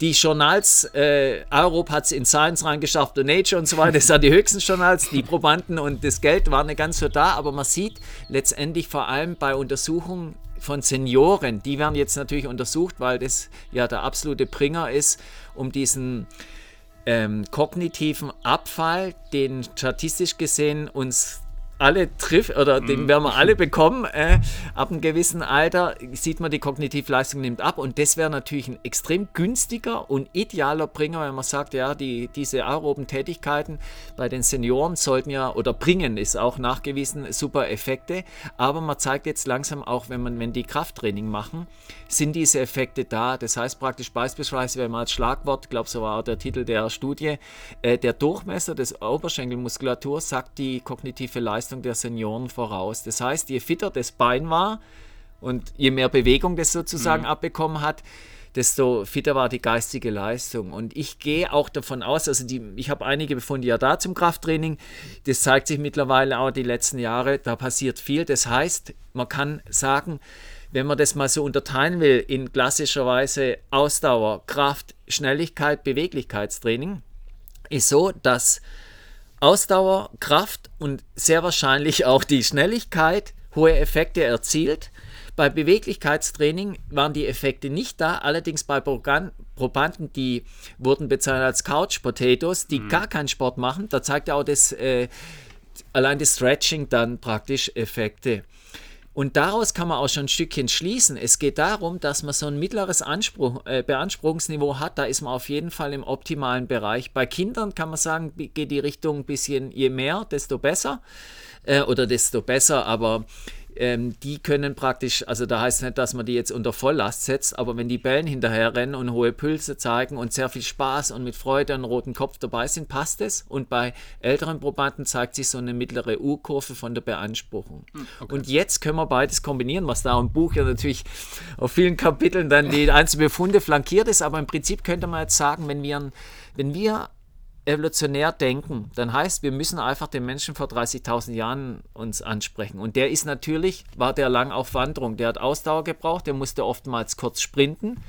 Die Journals, äh, Aerob hat es in Science reingeschafft und Nature und so weiter, das sind die höchsten Journals. Die Probanden und das Geld waren nicht ganz so da, aber man sieht letztendlich vor allem bei Untersuchungen von Senioren, die werden jetzt natürlich untersucht, weil das ja der absolute Bringer ist, um diesen ähm, kognitiven Abfall, den statistisch gesehen uns alle trifft oder den mhm. werden wir alle bekommen. Äh, ab einem gewissen Alter sieht man, die Kognitivleistung nimmt ab und das wäre natürlich ein extrem günstiger und idealer Bringer, wenn man sagt, ja, die, diese aeroben Tätigkeiten bei den Senioren sollten ja oder bringen ist auch nachgewiesen super Effekte, aber man zeigt jetzt langsam auch, wenn man wenn die Krafttraining machen, sind diese Effekte da. Das heißt praktisch beispielsweise, wenn man als Schlagwort, glaube so war der Titel der Studie, äh, der Durchmesser des Oberschenkelmuskulatur sagt die kognitive Leistung Leistung der Senioren voraus. Das heißt, je fitter das Bein war und je mehr Bewegung das sozusagen mhm. abbekommen hat, desto fitter war die geistige Leistung. Und ich gehe auch davon aus, also die, ich habe einige Befunde ja da zum Krafttraining, das zeigt sich mittlerweile auch die letzten Jahre, da passiert viel. Das heißt, man kann sagen, wenn man das mal so unterteilen will in klassischer Weise Ausdauer, Kraft, Schnelligkeit, Beweglichkeitstraining, ist so, dass Ausdauer, Kraft und sehr wahrscheinlich auch die Schnelligkeit hohe Effekte erzielt. Bei Beweglichkeitstraining waren die Effekte nicht da, allerdings bei Probanden, die wurden bezeichnet als Couch Potatoes, die mhm. gar keinen Sport machen, da zeigt auch das, äh, allein das Stretching dann praktisch Effekte. Und daraus kann man auch schon ein Stückchen schließen. Es geht darum, dass man so ein mittleres Anspruch, äh, Beanspruchungsniveau hat. Da ist man auf jeden Fall im optimalen Bereich. Bei Kindern kann man sagen, geht die Richtung ein bisschen, je mehr, desto besser. Äh, oder desto besser. Aber ähm, die können praktisch, also da heißt es nicht, dass man die jetzt unter Volllast setzt, aber wenn die Bällen hinterher rennen und hohe Pülse zeigen und sehr viel Spaß und mit Freude einen roten Kopf dabei sind, passt es. Und bei älteren Probanden zeigt sich so eine mittlere U-Kurve von der Beanspruchung. Hm, okay. Und jetzt können wir beides kombinieren, was da im Buch ja natürlich auf vielen Kapiteln dann die einzelnen Befunde flankiert ist, aber im Prinzip könnte man jetzt sagen, wenn wir, wenn wir evolutionär denken, dann heißt, wir müssen einfach den Menschen vor 30.000 Jahren uns ansprechen. Und der ist natürlich, war der lang auf Wanderung. Der hat Ausdauer gebraucht, der musste oftmals kurz sprinten,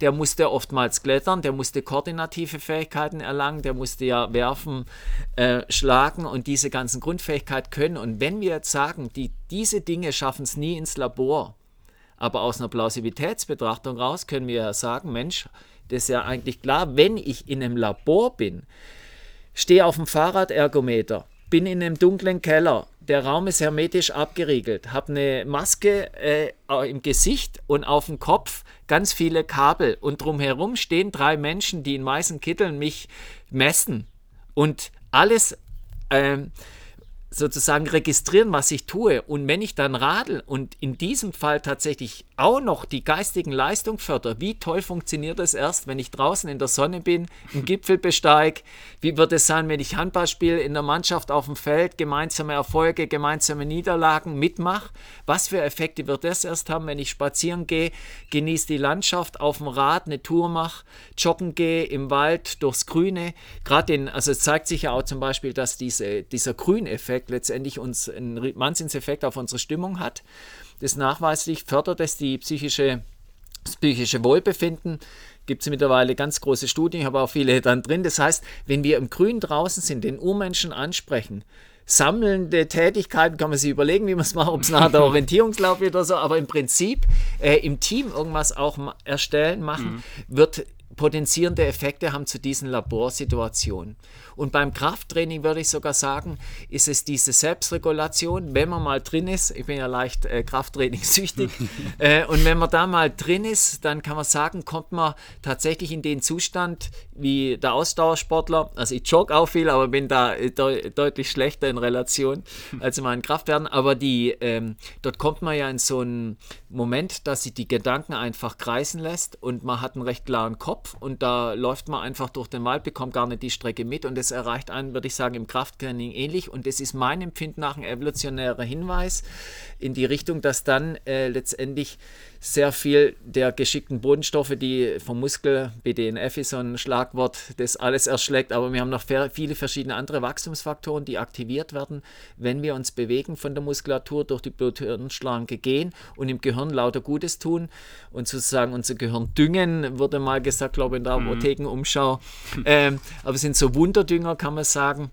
der musste oftmals klettern, der musste koordinative Fähigkeiten erlangen, der musste ja werfen, äh, schlagen und diese ganzen Grundfähigkeiten können. Und wenn wir jetzt sagen, die, diese Dinge schaffen es nie ins Labor, aber aus einer Plausibilitätsbetrachtung raus können wir ja sagen, Mensch, das ist ja eigentlich klar, wenn ich in einem Labor bin, stehe auf dem Fahrradergometer, bin in einem dunklen Keller, der Raum ist hermetisch abgeriegelt, habe eine Maske äh, im Gesicht und auf dem Kopf ganz viele Kabel. Und drumherum stehen drei Menschen, die in weißen Kitteln mich messen. Und alles ähm, sozusagen registrieren, was ich tue. Und wenn ich dann radel und in diesem Fall tatsächlich auch noch die geistigen Leistungen fördere, wie toll funktioniert das erst, wenn ich draußen in der Sonne bin, einen Gipfel besteige? Wie wird es sein, wenn ich Handball spiele, in der Mannschaft auf dem Feld, gemeinsame Erfolge, gemeinsame Niederlagen mitmache? Was für Effekte wird das erst haben, wenn ich spazieren gehe, genieße die Landschaft, auf dem Rad eine Tour mache, joggen gehe im Wald durchs Grüne? Gerade den, also es zeigt sich ja auch zum Beispiel, dass diese, dieser Grüneffekt Effekt letztendlich uns einen Wahnsinnseffekt auf unsere Stimmung hat. Das nachweislich fördert es die psychische, das psychische Wohlbefinden. Gibt es mittlerweile ganz große Studien, ich habe auch viele dann drin. Das heißt, wenn wir im Grün draußen sind, den Urmenschen ansprechen, sammelnde Tätigkeiten, kann man sich überlegen, wie man es macht, ob es nachher der Orientierungslauf wird oder so, aber im Prinzip äh, im Team irgendwas auch erstellen, machen, mhm. wird potenzierende Effekte haben zu diesen Laborsituationen. Und beim Krafttraining würde ich sogar sagen, ist es diese Selbstregulation, wenn man mal drin ist, ich bin ja leicht äh, Krafttraining süchtig, äh, und wenn man da mal drin ist, dann kann man sagen, kommt man tatsächlich in den Zustand wie der Ausdauersportler. Also ich jogge auch viel, aber bin da äh, de deutlich schlechter in Relation als in meinen Kraftwerten. Aber die, ähm, dort kommt man ja in so einen Moment, dass sich die Gedanken einfach kreisen lässt und man hat einen recht klaren Kopf und da läuft man einfach durch den Wald, bekommt gar nicht die Strecke mit und das erreicht einen, würde ich sagen, im Krafttraining ähnlich. Und das ist mein Empfinden nach ein evolutionärer Hinweis in die Richtung, dass dann äh, letztendlich sehr viel der geschickten Bodenstoffe, die vom Muskel, BDNF ist so ein Schlagwort, das alles erschlägt, aber wir haben noch viele verschiedene andere Wachstumsfaktoren, die aktiviert werden, wenn wir uns bewegen von der Muskulatur durch die Blut-Hirn-Schlange gehen und im Gehirn lauter Gutes tun und sozusagen unser Gehirn düngen, wurde mal gesagt, glaube ich, in der mhm. Apothekenumschau. Ähm, aber es sind so Wunderdünger, kann man sagen,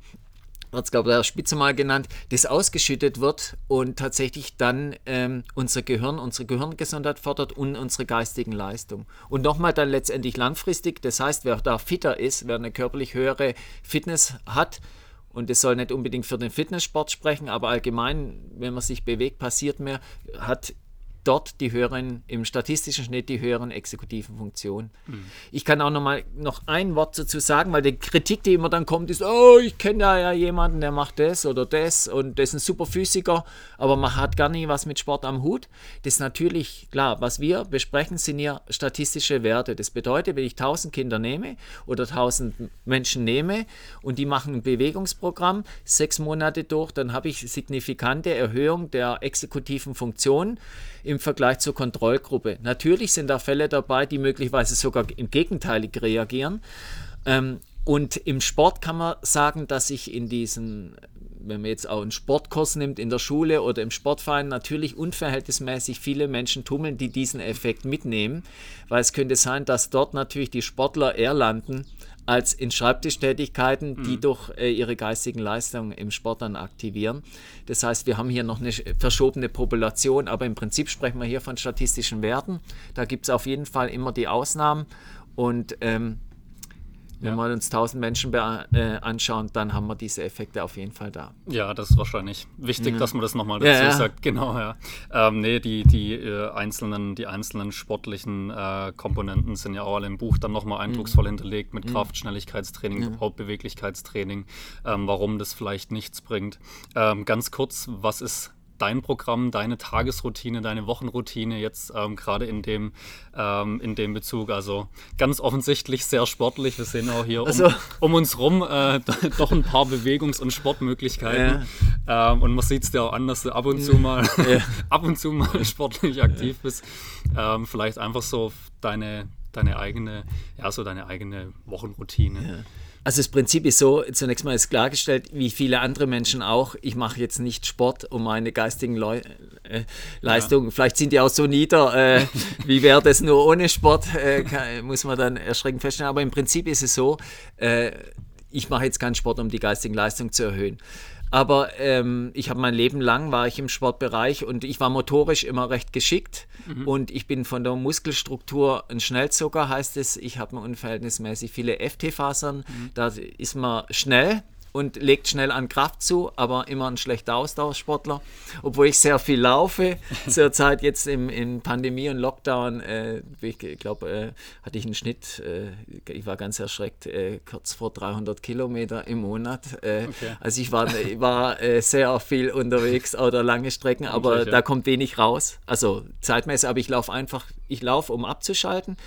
wird es, glaube ich, der Spitze mal genannt, das ausgeschüttet wird und tatsächlich dann ähm, unser Gehirn, unsere Gehirngesundheit fördert und unsere geistigen Leistungen. Und nochmal dann letztendlich langfristig, das heißt, wer da fitter ist, wer eine körperlich höhere Fitness hat, und das soll nicht unbedingt für den Fitnesssport sprechen, aber allgemein, wenn man sich bewegt, passiert mehr, hat dort die höheren, im statistischen Schnitt die höheren exekutiven Funktionen. Mhm. Ich kann auch noch mal noch ein Wort dazu sagen, weil die Kritik, die immer dann kommt, ist, oh, ich kenne da ja jemanden, der macht das oder das und das ist ein super Physiker, aber man hat gar nicht was mit Sport am Hut. Das ist natürlich klar, was wir besprechen, sind ja statistische Werte. Das bedeutet, wenn ich 1000 Kinder nehme oder 1000 Menschen nehme und die machen ein Bewegungsprogramm sechs Monate durch, dann habe ich signifikante Erhöhung der exekutiven Funktionen im Vergleich zur Kontrollgruppe. Natürlich sind da Fälle dabei, die möglicherweise sogar im Gegenteilig reagieren. Ähm, und im Sport kann man sagen, dass ich in diesen, wenn man jetzt auch einen Sportkurs nimmt in der Schule oder im Sportverein, natürlich unverhältnismäßig viele Menschen tummeln, die diesen Effekt mitnehmen, weil es könnte sein, dass dort natürlich die Sportler eher landen als in Schreibtischtätigkeiten, die mhm. durch äh, ihre geistigen Leistungen im Sport dann aktivieren. Das heißt, wir haben hier noch eine verschobene Population, aber im Prinzip sprechen wir hier von statistischen Werten. Da gibt es auf jeden Fall immer die Ausnahmen und ähm, wenn ja. wir uns 1000 Menschen äh, anschauen, dann haben wir diese Effekte auf jeden Fall da. Ja, das ist wahrscheinlich wichtig, mhm. dass man das nochmal dazu ja, ja. sagt. Genau, ja. Ähm, nee, die, die, äh, einzelnen, die einzelnen sportlichen äh, Komponenten sind ja auch alle im Buch dann nochmal mhm. eindrucksvoll mhm. hinterlegt mit mhm. Kraft, Schnelligkeitstraining, mhm. Hauptbeweglichkeitstraining, ähm, warum das vielleicht nichts bringt. Ähm, ganz kurz, was ist dein Programm, deine Tagesroutine, deine Wochenroutine jetzt ähm, gerade in dem, ähm, in dem Bezug? Also ganz offensichtlich sehr sportlich. Wir sehen auch hier um, also. um uns rum äh, doch ein paar Bewegungs- und Sportmöglichkeiten. Ja. Ähm, und man sieht es dir auch an, dass du ab und zu mal, ja. ab und zu mal sportlich aktiv bist. Ähm, vielleicht einfach so deine, deine eigene, ja, so deine eigene Wochenroutine. Also das Prinzip ist so, zunächst mal ist klargestellt, wie viele andere Menschen auch, ich mache jetzt nicht Sport um meine geistigen Leu äh, Leistungen. Ja. Vielleicht sind die auch so nieder, äh, wie wäre das nur ohne Sport, äh, kann, muss man dann erschreckend feststellen. Aber im Prinzip ist es so, äh, ich mache jetzt keinen Sport, um die geistigen Leistungen zu erhöhen. Aber ähm, ich habe mein Leben lang war ich im Sportbereich und ich war motorisch immer recht geschickt mhm. und ich bin von der Muskelstruktur ein Schnellzucker, heißt es. Ich habe unverhältnismäßig viele FT-Fasern. Mhm. Da ist man schnell und legt schnell an Kraft zu, aber immer ein schlechter Ausdauersportler. Obwohl ich sehr viel laufe, zurzeit jetzt im, in Pandemie und Lockdown, äh, ich glaube, äh, hatte ich einen Schnitt, äh, ich war ganz erschreckt, äh, kurz vor 300 Kilometer im Monat. Äh, okay. Also ich war, war äh, sehr viel unterwegs oder lange Strecken, aber da kommt wenig raus. Also zeitmäßig, aber ich laufe einfach, ich laufe, um abzuschalten.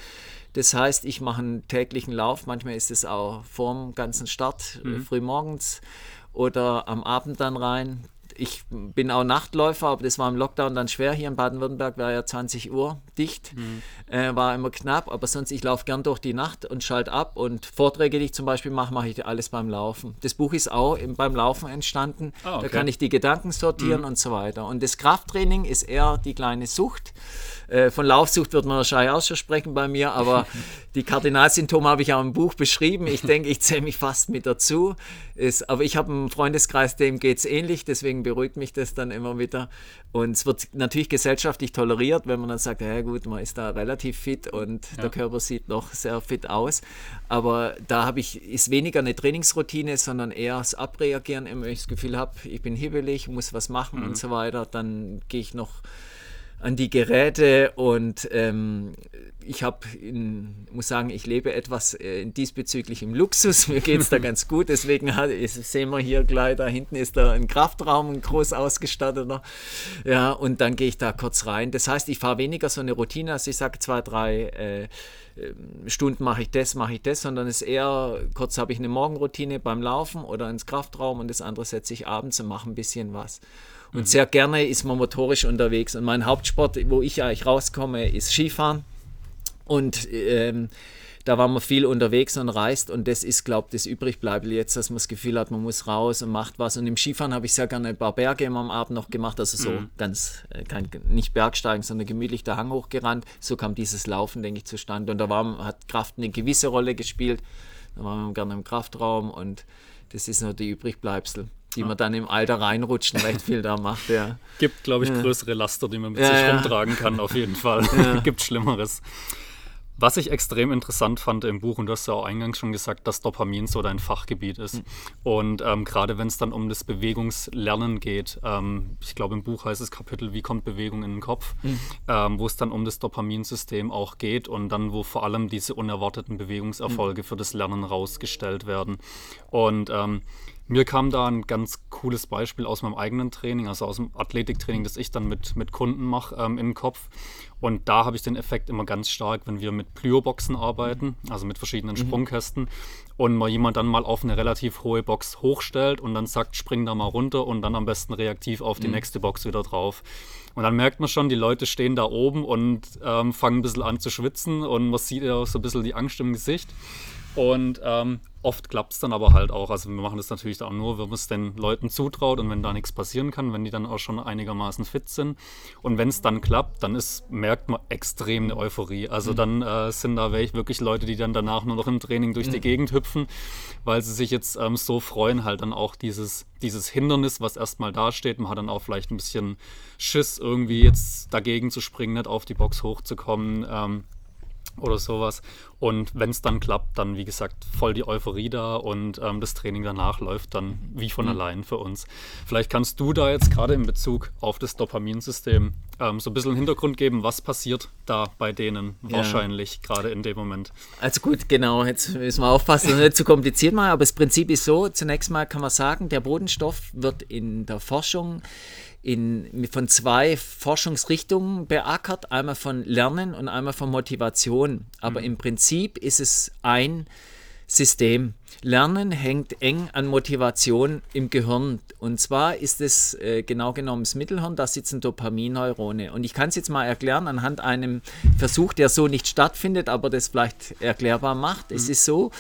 Das heißt, ich mache einen täglichen Lauf. Manchmal ist es auch vorm ganzen Start, äh, mhm. früh morgens oder am Abend dann rein. Ich bin auch Nachtläufer, aber das war im Lockdown dann schwer. Hier in Baden-Württemberg war ja 20 Uhr dicht, mhm. äh, war immer knapp, aber sonst ich laufe gern durch die Nacht und schalte ab. Und Vorträge, die ich zum Beispiel mache, mache ich alles beim Laufen. Das Buch ist auch im, beim Laufen entstanden. Oh, okay. Da kann ich die Gedanken sortieren mhm. und so weiter. Und das Krafttraining ist eher die kleine Sucht. Äh, von Laufsucht wird man wahrscheinlich auch schon sprechen bei mir, aber die Kardinalsymptome habe ich auch im Buch beschrieben. Ich denke, ich zähle mich fast mit dazu. Ist, aber ich habe einen Freundeskreis, dem geht es ähnlich, deswegen beruhigt mich das dann immer wieder. Und es wird natürlich gesellschaftlich toleriert, wenn man dann sagt, ja gut, man ist da relativ fit und ja. der Körper sieht noch sehr fit aus. Aber da habe ich, ist weniger eine Trainingsroutine, sondern eher das Abreagieren, wenn ich das Gefühl habe, ich bin hibbelig, muss was machen mhm. und so weiter, dann gehe ich noch an die Geräte und ähm, ich habe, muss sagen, ich lebe etwas äh, diesbezüglich im Luxus. Mir geht es da ganz gut. Deswegen hat, sehen wir hier gleich, da hinten ist da ein Kraftraum, ein groß ausgestatteter. Ja, und dann gehe ich da kurz rein. Das heißt, ich fahre weniger so eine Routine, also ich sage zwei, drei äh, ähm, Stunden mache ich das, mache ich das, sondern es ist eher, kurz habe ich eine Morgenroutine beim Laufen oder ins Kraftraum und das andere setze ich abends und mache ein bisschen was. Und mhm. sehr gerne ist man motorisch unterwegs. Und mein Hauptsport, wo ich eigentlich rauskomme, ist Skifahren. Und ähm, da war man viel unterwegs und reist und das ist, glaube ich, das Übrigbleiben jetzt, dass man das Gefühl hat, man muss raus und macht was. Und im Skifahren habe ich sehr gerne ein paar Berge immer am Abend noch gemacht, also so mhm. ganz, äh, kein, nicht Bergsteigen, sondern gemütlich der Hang hochgerannt. So kam dieses Laufen, denke ich, zustande. Und da war, hat Kraft eine gewisse Rolle gespielt. Da waren wir gerne im Kraftraum und das ist nur die Übrigbleibsel die ja. man dann im Alter reinrutschen recht viel da macht. Ja. Gibt, glaube ich, größere Laster, die man mit sich rumtragen kann, auf jeden Fall. Gibt Schlimmeres. Was ich extrem interessant fand im Buch, und du hast ja auch eingangs schon gesagt, dass Dopamin so dein Fachgebiet ist. Mhm. Und ähm, gerade wenn es dann um das Bewegungslernen geht, ähm, ich glaube im Buch heißt es Kapitel, wie kommt Bewegung in den Kopf, mhm. ähm, wo es dann um das Dopaminsystem auch geht und dann, wo vor allem diese unerwarteten Bewegungserfolge mhm. für das Lernen rausgestellt werden. Und ähm, mir kam da ein ganz cooles Beispiel aus meinem eigenen Training, also aus dem Athletiktraining, das ich dann mit, mit Kunden mache, ähm, in den Kopf. Und da habe ich den Effekt immer ganz stark, wenn wir mit Plyoboxen arbeiten, also mit verschiedenen mhm. Sprungkästen, und mal jemand dann mal auf eine relativ hohe Box hochstellt und dann sagt, spring da mal runter und dann am besten reaktiv auf die mhm. nächste Box wieder drauf. Und dann merkt man schon, die Leute stehen da oben und ähm, fangen ein bisschen an zu schwitzen und man sieht ja auch so ein bisschen die Angst im Gesicht. Und ähm, oft klappt es dann aber halt auch. Also wir machen das natürlich auch nur, wenn man es den Leuten zutraut und wenn da nichts passieren kann, wenn die dann auch schon einigermaßen fit sind. Und wenn es dann klappt, dann ist, merkt man extrem eine Euphorie. Also mhm. dann äh, sind da wirklich Leute, die dann danach nur noch im Training durch mhm. die Gegend hüpfen, weil sie sich jetzt ähm, so freuen, halt dann auch dieses, dieses Hindernis, was erstmal dasteht. Man hat dann auch vielleicht ein bisschen Schiss, irgendwie jetzt dagegen zu springen, nicht auf die Box hochzukommen. Ähm, oder sowas. Und wenn es dann klappt, dann wie gesagt voll die Euphorie da und ähm, das Training danach läuft dann wie von mhm. allein für uns. Vielleicht kannst du da jetzt gerade in Bezug auf das Dopaminsystem ähm, so ein bisschen Hintergrund geben, was passiert da bei denen ja. wahrscheinlich gerade in dem Moment. Also gut, genau, jetzt müssen wir aufpassen, dass nicht zu kompliziert mal, aber das Prinzip ist so, zunächst mal kann man sagen, der Bodenstoff wird in der Forschung in, von zwei Forschungsrichtungen beackert, einmal von Lernen und einmal von Motivation. Aber mhm. im Prinzip ist es ein System. Lernen hängt eng an Motivation im Gehirn. Und zwar ist es äh, genau genommen das Mittelhirn, da sitzen Dopaminneurone. Und ich kann es jetzt mal erklären anhand einem Versuch, der so nicht stattfindet, aber das vielleicht erklärbar macht. Mhm. Es ist so,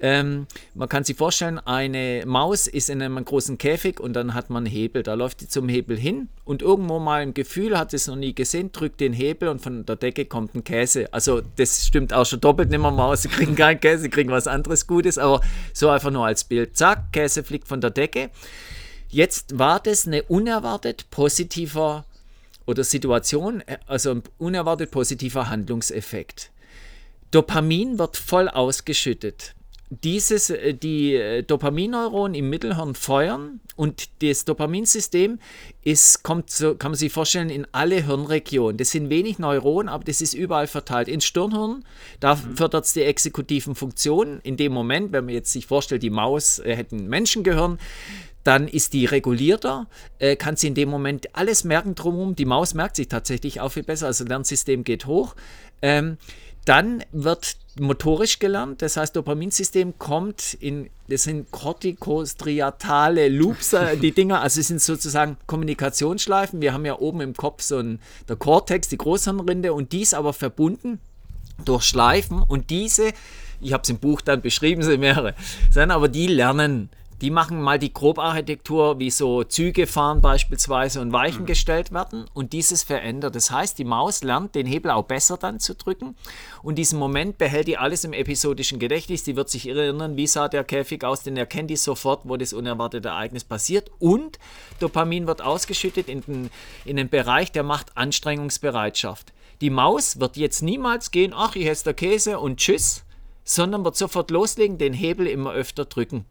ähm, man kann sich vorstellen, eine Maus ist in einem großen Käfig und dann hat man einen Hebel. Da läuft sie zum Hebel hin und irgendwo mal ein Gefühl, hat es noch nie gesehen, drückt den Hebel und von der Decke kommt ein Käse. Also das stimmt auch schon doppelt nicht mehr Maus, sie kriegen keinen Käse, sie kriegen was anderes Gutes, aber so einfach nur als Bild. Zack, Käse fliegt von der Decke. Jetzt war das eine unerwartet positiver oder Situation, äh, also ein unerwartet positiver Handlungseffekt. Dopamin wird voll ausgeschüttet dieses, äh, die äh, Dopaminneuronen im Mittelhirn feuern und das Dopaminsystem ist, kommt so, kann man sich vorstellen, in alle Hirnregionen. Das sind wenig Neuronen, aber das ist überall verteilt. Ins Stirnhirn, da mhm. fördert es die exekutiven Funktionen. In dem Moment, wenn man jetzt sich vorstellt, die Maus äh, hätte ein Menschengehirn, dann ist die regulierter, äh, kann sie in dem Moment alles merken drumherum. Die Maus merkt sich tatsächlich auch viel besser, also das Lernsystem geht hoch. Ähm, dann wird motorisch gelernt, das heißt, Dopaminsystem kommt in, das sind kortikostriatale Loops, äh, die Dinger, also es sind sozusagen Kommunikationsschleifen. Wir haben ja oben im Kopf so ein, der Cortex, die Großhirnrinde und dies aber verbunden durch Schleifen und diese, ich habe es im Buch dann beschrieben, sind mehrere, sind aber die lernen die machen mal die Grobarchitektur, wie so Züge fahren beispielsweise und Weichen mhm. gestellt werden und dieses verändert. Das heißt, die Maus lernt den Hebel auch besser dann zu drücken und diesen Moment behält die alles im episodischen Gedächtnis. Die wird sich erinnern, wie sah der Käfig aus, denn er kennt die sofort, wo das unerwartete Ereignis passiert und Dopamin wird ausgeschüttet in den, in den Bereich, der macht Anstrengungsbereitschaft. Die Maus wird jetzt niemals gehen, ach, ich esse der Käse und tschüss, sondern wird sofort loslegen, den Hebel immer öfter drücken.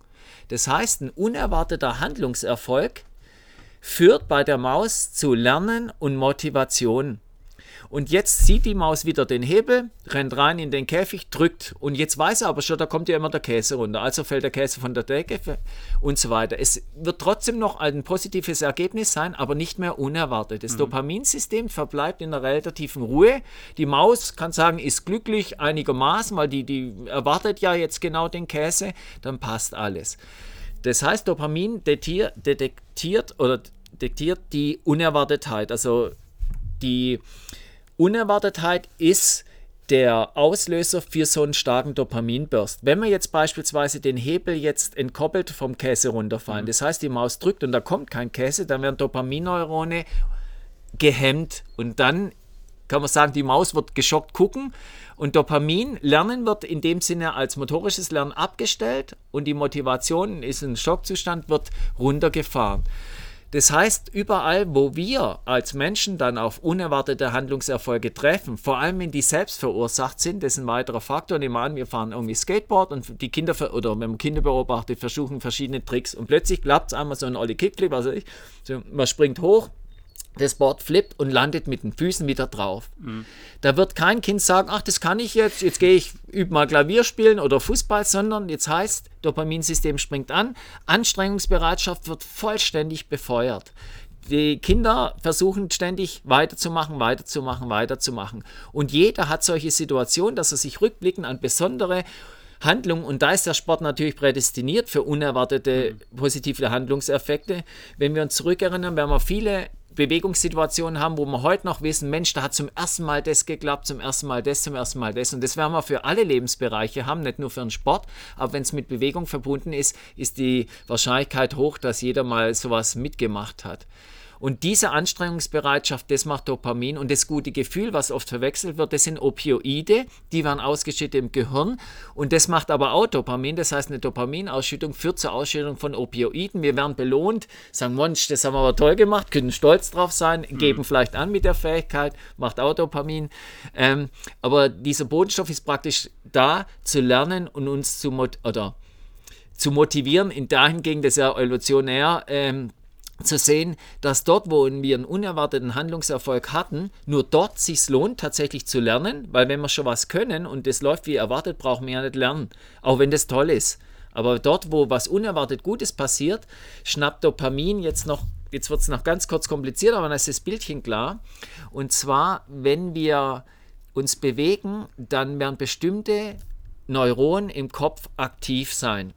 Das heißt, ein unerwarteter Handlungserfolg führt bei der Maus zu Lernen und Motivation. Und jetzt sieht die Maus wieder den Hebel, rennt rein in den Käfig, drückt. Und jetzt weiß er aber schon, da kommt ja immer der Käse runter. Also fällt der Käse von der Decke und so weiter. Es wird trotzdem noch ein positives Ergebnis sein, aber nicht mehr unerwartet. Das mhm. Dopaminsystem verbleibt in einer relativen Ruhe. Die Maus kann sagen, ist glücklich einigermaßen, weil die, die erwartet ja jetzt genau den Käse, dann passt alles. Das heißt, Dopamin detektiert oder detektiert die Unerwartetheit, also die Unerwartetheit ist der Auslöser für so einen starken Dopaminburst. Wenn wir jetzt beispielsweise den Hebel jetzt entkoppelt vom Käse runterfallen, mhm. das heißt, die Maus drückt und da kommt kein Käse, dann werden Dopaminneurone gehemmt und dann kann man sagen, die Maus wird geschockt gucken und Dopamin lernen wird in dem Sinne als motorisches Lernen abgestellt und die Motivation ist ein Schockzustand, wird runtergefahren. Das heißt, überall, wo wir als Menschen dann auf unerwartete Handlungserfolge treffen, vor allem wenn die selbst verursacht sind, das ist ein weiterer Faktor. Nehmen wir an, wir fahren irgendwie Skateboard und die Kinder, oder wenn man Kinder beobachtet, versuchen verschiedene Tricks und plötzlich klappt es einmal so ein Olli Kickflip, also ich, man springt hoch, das Board flippt und landet mit den Füßen wieder drauf. Mhm. Da wird kein Kind sagen, ach, das kann ich jetzt, jetzt gehe ich, übe mal Klavier spielen oder Fußball, sondern jetzt heißt, Dopaminsystem springt an, Anstrengungsbereitschaft wird vollständig befeuert. Die Kinder versuchen ständig weiterzumachen, weiterzumachen, weiterzumachen. Und jeder hat solche Situationen, dass er sich rückblickend an besondere Handlungen, und da ist der Sport natürlich prädestiniert für unerwartete mhm. positive Handlungseffekte. Wenn wir uns zurückerinnern, werden wir viele Bewegungssituationen haben, wo wir heute noch wissen, Mensch, da hat zum ersten Mal das geklappt, zum ersten Mal das, zum ersten Mal das. Und das werden wir für alle Lebensbereiche haben, nicht nur für den Sport. Aber wenn es mit Bewegung verbunden ist, ist die Wahrscheinlichkeit hoch, dass jeder mal sowas mitgemacht hat. Und diese Anstrengungsbereitschaft, das macht Dopamin und das gute Gefühl, was oft verwechselt wird, das sind Opioide, die werden ausgeschüttet im Gehirn und das macht aber auch Dopamin, das heißt eine Dopaminausschüttung führt zur Ausschüttung von Opioiden. Wir werden belohnt, sagen, Mensch, das haben wir aber toll gemacht, können stolz drauf sein, mhm. geben vielleicht an mit der Fähigkeit, macht auch Dopamin. Ähm, aber dieser Bodenstoff ist praktisch da zu lernen und uns zu, oder zu motivieren, in dahingegen, das ist ja evolutionär ähm, zu sehen, dass dort, wo wir einen unerwarteten Handlungserfolg hatten, nur dort sich lohnt, tatsächlich zu lernen, weil wenn wir schon was können und es läuft wie erwartet, brauchen wir ja nicht lernen, auch wenn das toll ist. Aber dort, wo was unerwartet Gutes passiert, schnappt Dopamin jetzt noch jetzt wird es noch ganz kurz kompliziert, aber dann ist das Bildchen klar. Und zwar, wenn wir uns bewegen, dann werden bestimmte Neuronen im Kopf aktiv sein.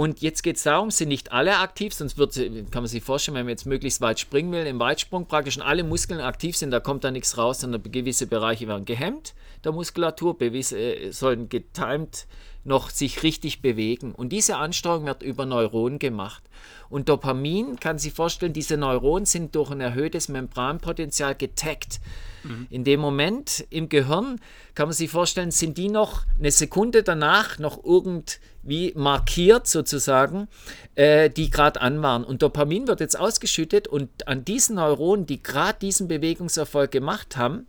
Und jetzt geht es darum, sind nicht alle aktiv, sonst wird, kann man sich vorstellen, wenn man jetzt möglichst weit springen will, im Weitsprung praktisch alle Muskeln aktiv sind, da kommt da nichts raus, sondern gewisse Bereiche werden gehemmt der Muskulatur, äh, sollen getimed noch sich richtig bewegen. Und diese Ansteuerung wird über Neuronen gemacht. Und Dopamin, kann sich vorstellen, diese Neuronen sind durch ein erhöhtes Membranpotenzial getaggt. Mhm. In dem Moment im Gehirn kann man sich vorstellen, sind die noch eine Sekunde danach noch irgendwie markiert sozusagen, äh, die gerade an waren. Und Dopamin wird jetzt ausgeschüttet und an diesen Neuronen, die gerade diesen Bewegungserfolg gemacht haben,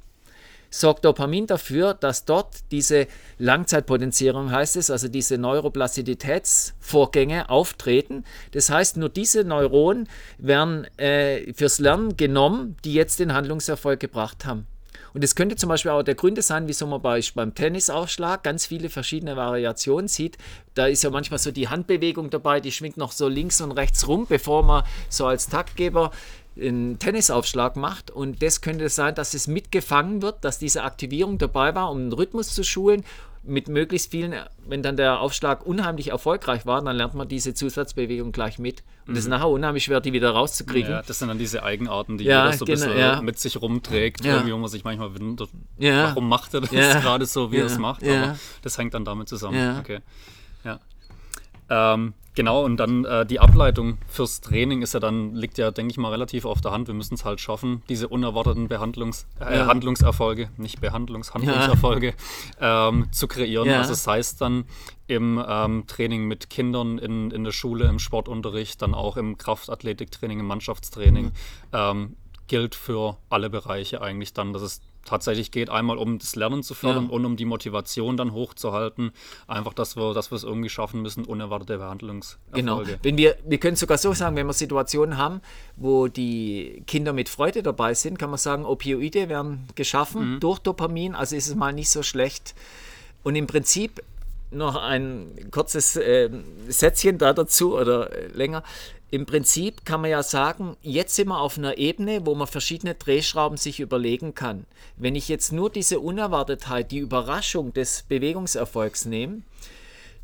sorgt Dopamin dafür, dass dort diese Langzeitpotenzierung heißt es, also diese Neuroplastizitätsvorgänge auftreten. Das heißt, nur diese Neuronen werden äh, fürs Lernen genommen, die jetzt den Handlungserfolg gebracht haben. Und es könnte zum Beispiel auch der Gründe sein, wieso man bei, beim Tennisaufschlag ganz viele verschiedene Variationen sieht. Da ist ja manchmal so die Handbewegung dabei, die schwingt noch so links und rechts rum, bevor man so als Taktgeber einen Tennisaufschlag macht und das könnte sein, dass es mitgefangen wird, dass diese Aktivierung dabei war, um den Rhythmus zu schulen mit möglichst vielen, wenn dann der Aufschlag unheimlich erfolgreich war, dann lernt man diese Zusatzbewegung gleich mit. Und es mhm. ist nachher unheimlich schwer, die wieder rauszukriegen. Ja, das sind dann diese Eigenarten, die ja, jeder so genau, ein bisschen ja. mit sich rumträgt, ja. irgendwie, wo man sich manchmal wundert, ja. warum macht er das gerade so, wie er es macht. Aber das hängt dann damit zusammen. Okay. Ja. Ähm, Genau, und dann äh, die Ableitung fürs Training ist ja dann, liegt ja, denke ich mal, relativ auf der Hand. Wir müssen es halt schaffen, diese unerwarteten Behandlungs äh, ja. Handlungserfolge, nicht Behandlungs, Handlungserfolge ja. ähm, zu kreieren. Ja. Also das heißt dann im ähm, Training mit Kindern in, in der Schule, im Sportunterricht, dann auch im Kraftathletiktraining, im Mannschaftstraining, mhm. ähm, gilt für alle Bereiche eigentlich dann, dass es tatsächlich geht, einmal um das Lernen zu fördern ja. und um die Motivation dann hochzuhalten. Einfach, dass wir, dass wir es irgendwie schaffen müssen, unerwartete Behandlungserfolge. Genau. Wenn wir, wir können sogar so sagen, wenn wir Situationen haben, wo die Kinder mit Freude dabei sind, kann man sagen, Opioide werden geschaffen mhm. durch Dopamin, also ist es mal nicht so schlecht. Und im Prinzip noch ein kurzes äh, Sätzchen da dazu oder äh, länger. Im Prinzip kann man ja sagen, jetzt sind wir auf einer Ebene, wo man verschiedene Drehschrauben sich überlegen kann. Wenn ich jetzt nur diese Unerwartetheit, die Überraschung des Bewegungserfolgs nehme,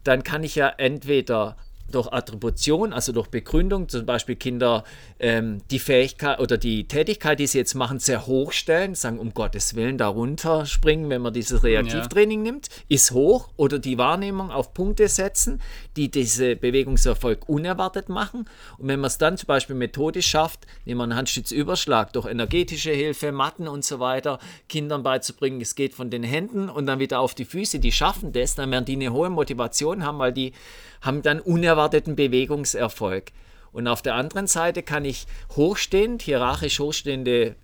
dann kann ich ja entweder durch Attribution, also durch Begründung, zum Beispiel Kinder ähm, die Fähigkeit oder die Tätigkeit, die sie jetzt machen, sehr hoch stellen, sagen, um Gottes Willen darunter springen, wenn man dieses Reaktivtraining ja. nimmt, ist hoch oder die Wahrnehmung auf Punkte setzen, die diese Bewegungserfolg unerwartet machen. Und wenn man es dann zum Beispiel methodisch schafft, nehmen wir einen Handstützüberschlag durch energetische Hilfe, Matten und so weiter, Kindern beizubringen, es geht von den Händen und dann wieder auf die Füße, die schaffen das, dann werden die eine hohe Motivation haben, weil die haben dann unerwarteten Bewegungserfolg. Und auf der anderen Seite kann ich hochstehend, hierarchisch hochstehende,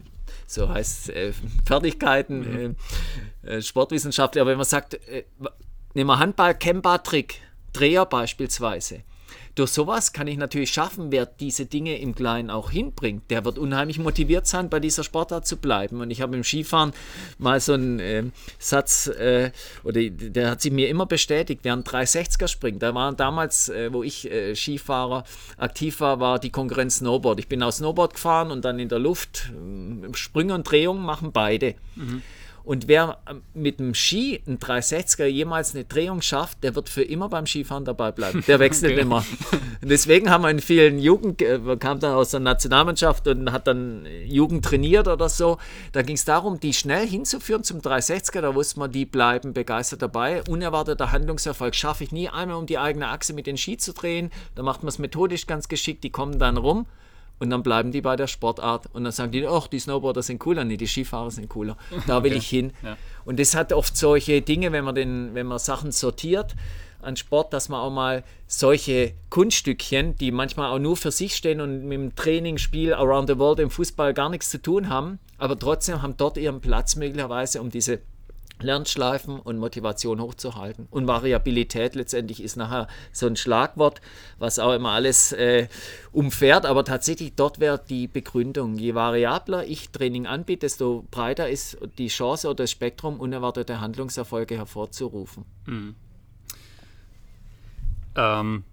so heißt äh, Fertigkeiten, mhm. äh, äh, Sportwissenschaftler, aber wenn man sagt, äh, nehmen wir Handball, Kemba, Trick, Dreher beispielsweise durch sowas kann ich natürlich schaffen, wer diese Dinge im Kleinen auch hinbringt, der wird unheimlich motiviert sein, bei dieser Sportart zu bleiben. Und ich habe im Skifahren mal so einen äh, Satz, äh, oder der hat sich mir immer bestätigt, wer einen 360er springt. Da waren damals, äh, wo ich äh, Skifahrer aktiv war, war die Konkurrenz Snowboard. Ich bin aus Snowboard gefahren und dann in der Luft äh, Sprünge und Drehungen machen beide. Mhm. Und wer ähm, mit dem Ski einen 360er jemals eine Drehung schafft, der wird für immer beim Skifahren dabei bleiben. Der wechselt okay. immer. Und deswegen haben wir in vielen Jugend, äh, man kam dann aus der Nationalmannschaft und hat dann Jugend trainiert oder so. Da ging es darum, die schnell hinzuführen zum 360er. Da wusste man, die bleiben begeistert dabei. Unerwarteter Handlungserfolg schaffe ich nie einmal um die eigene Achse mit den Ski zu drehen. Da macht man es methodisch ganz geschickt. Die kommen dann rum. Und dann bleiben die bei der Sportart und dann sagen die, ach, die Snowboarder sind cooler, nee, die Skifahrer sind cooler. Da will okay. ich hin. Ja. Und das hat oft solche Dinge, wenn man, den, wenn man Sachen sortiert an Sport, dass man auch mal solche Kunststückchen, die manchmal auch nur für sich stehen und mit dem Training, Spiel around the world im Fußball gar nichts zu tun haben, aber trotzdem haben dort ihren Platz möglicherweise, um diese Lernschleifen und Motivation hochzuhalten. Und Variabilität letztendlich ist nachher so ein Schlagwort, was auch immer alles äh, umfährt, aber tatsächlich dort wäre die Begründung. Je variabler ich Training anbiete, desto breiter ist die Chance oder das Spektrum, unerwartete Handlungserfolge hervorzurufen. Mhm. Ähm,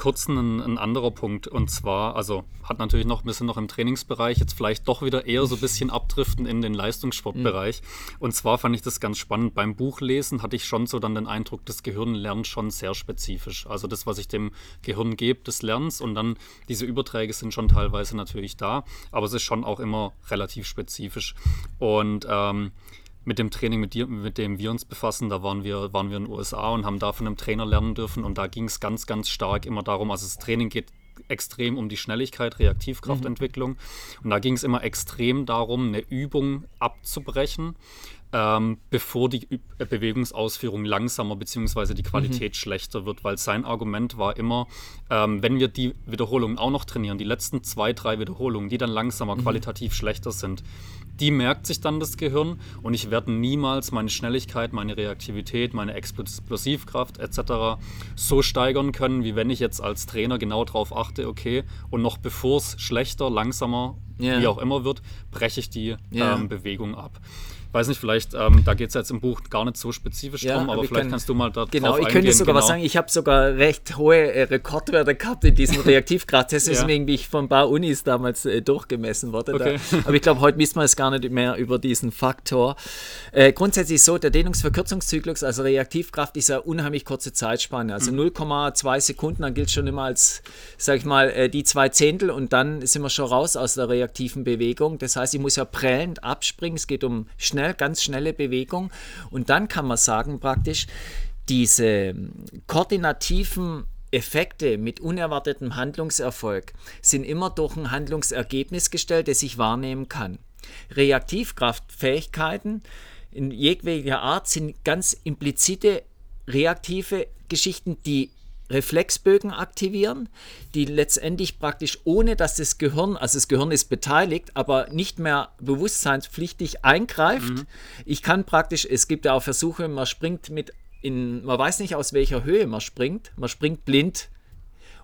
kurz ein, ein, anderer Punkt und zwar, also hat natürlich noch ein bisschen noch im Trainingsbereich, jetzt vielleicht doch wieder eher so ein bisschen abdriften in den Leistungssportbereich. Mhm. Und zwar fand ich das ganz spannend. Beim Buchlesen hatte ich schon so dann den Eindruck, das Gehirn lernt schon sehr spezifisch. Also das, was ich dem Gehirn gebe, das lernt und dann diese Überträge sind schon teilweise natürlich da, aber es ist schon auch immer relativ spezifisch. Und ähm, mit dem Training, mit, dir, mit dem wir uns befassen, da waren wir, waren wir in den USA und haben da von einem Trainer lernen dürfen. Und da ging es ganz, ganz stark immer darum, also das Training geht extrem um die Schnelligkeit, Reaktivkraftentwicklung. Mhm. Und da ging es immer extrem darum, eine Übung abzubrechen, ähm, bevor die Üb Bewegungsausführung langsamer bzw. die Qualität mhm. schlechter wird, weil sein Argument war immer, ähm, wenn wir die Wiederholungen auch noch trainieren, die letzten zwei, drei Wiederholungen, die dann langsamer, mhm. qualitativ schlechter sind, die merkt sich dann das Gehirn und ich werde niemals meine Schnelligkeit, meine Reaktivität, meine Explosivkraft etc. so steigern können, wie wenn ich jetzt als Trainer genau darauf achte, okay, und noch bevor es schlechter, langsamer, yeah. wie auch immer wird, breche ich die yeah. ähm, Bewegung ab weiß nicht, vielleicht, ähm, da geht es jetzt im Buch gar nicht so spezifisch ja, drum, aber, vielleicht kann, kannst du mal da Genau, ich könnte sogar genau. was sagen, ich habe sogar recht hohe äh, Rekordwerte gehabt in diesem Reaktivgrad-Test, ja. deswegen bin ich von ein paar Unis damals äh, durchgemessen worden. Okay. Aber ich glaube, heute wissen wir es gar nicht mehr über diesen Faktor. Äh, grundsätzlich so, der Dehnungsverkürzungszyklus, also Reaktivkraft, ist eine unheimlich kurze Zeitspanne. Also mhm. 0,2 Sekunden, dann gilt schon immer als, sag ich mal, äh, die zwei Zehntel und dann sind wir schon raus aus der reaktiven Bewegung. Das heißt, ich muss ja prellend abspringen, es geht um schnell schnell, ganz schnelle Bewegung. Und dann kann man sagen, praktisch, diese koordinativen Effekte mit unerwartetem Handlungserfolg sind immer durch ein Handlungsergebnis gestellt, das ich wahrnehmen kann. Reaktivkraftfähigkeiten in jeglicher Art sind ganz implizite reaktive Geschichten, die Reflexbögen aktivieren, die letztendlich praktisch ohne dass das Gehirn, also das Gehirn ist beteiligt, aber nicht mehr bewusstseinspflichtig eingreift. Mhm. Ich kann praktisch, es gibt ja auch Versuche, man springt mit in, man weiß nicht aus welcher Höhe man springt, man springt blind.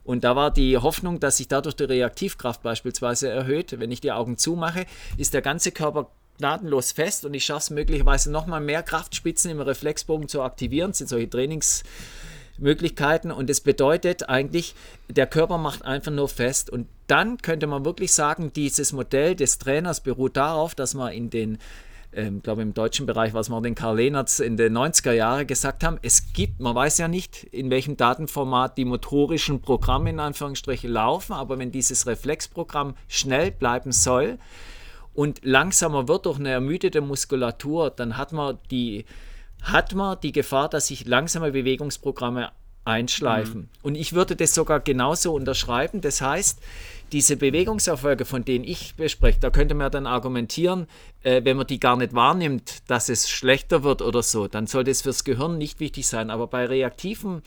Und da war die Hoffnung, dass sich dadurch die Reaktivkraft beispielsweise erhöht. Wenn ich die Augen zumache, ist der ganze Körper gnadenlos fest und ich schaffe es möglicherweise nochmal mehr Kraftspitzen im Reflexbogen zu aktivieren. Das sind solche Trainings- Möglichkeiten und das bedeutet eigentlich, der Körper macht einfach nur fest. Und dann könnte man wirklich sagen, dieses Modell des Trainers beruht darauf, dass man in den ähm, glaube im deutschen Bereich, was wir den Karl Lehnertz in den 90er Jahren gesagt haben, es gibt, man weiß ja nicht, in welchem Datenformat die motorischen Programme in Anführungsstrichen laufen, aber wenn dieses Reflexprogramm schnell bleiben soll und langsamer wird durch eine ermüdete Muskulatur, dann hat man die hat man die Gefahr, dass sich langsame Bewegungsprogramme einschleifen. Mhm. Und ich würde das sogar genauso unterschreiben. Das heißt, diese Bewegungserfolge, von denen ich bespreche, da könnte man dann argumentieren, äh, wenn man die gar nicht wahrnimmt, dass es schlechter wird oder so, dann sollte es fürs Gehirn nicht wichtig sein. Aber bei reaktiven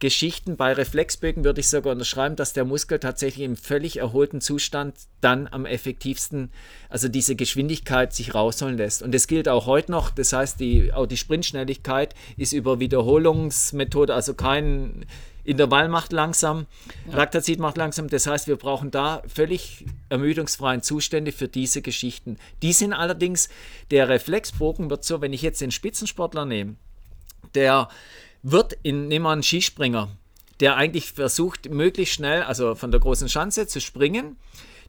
Geschichten. Bei Reflexbögen würde ich sogar unterschreiben, dass der Muskel tatsächlich im völlig erholten Zustand dann am effektivsten, also diese Geschwindigkeit sich rausholen lässt. Und das gilt auch heute noch. Das heißt, die, auch die Sprintschnelligkeit ist über Wiederholungsmethode, also kein Intervall macht langsam, ja. Laktazid macht langsam. Das heißt, wir brauchen da völlig ermüdungsfreien Zustände für diese Geschichten. Die sind allerdings, der Reflexbogen wird so, wenn ich jetzt den Spitzensportler nehme, der wird in, nehmen wir einen Skispringer, der eigentlich versucht, möglichst schnell, also von der großen Schanze zu springen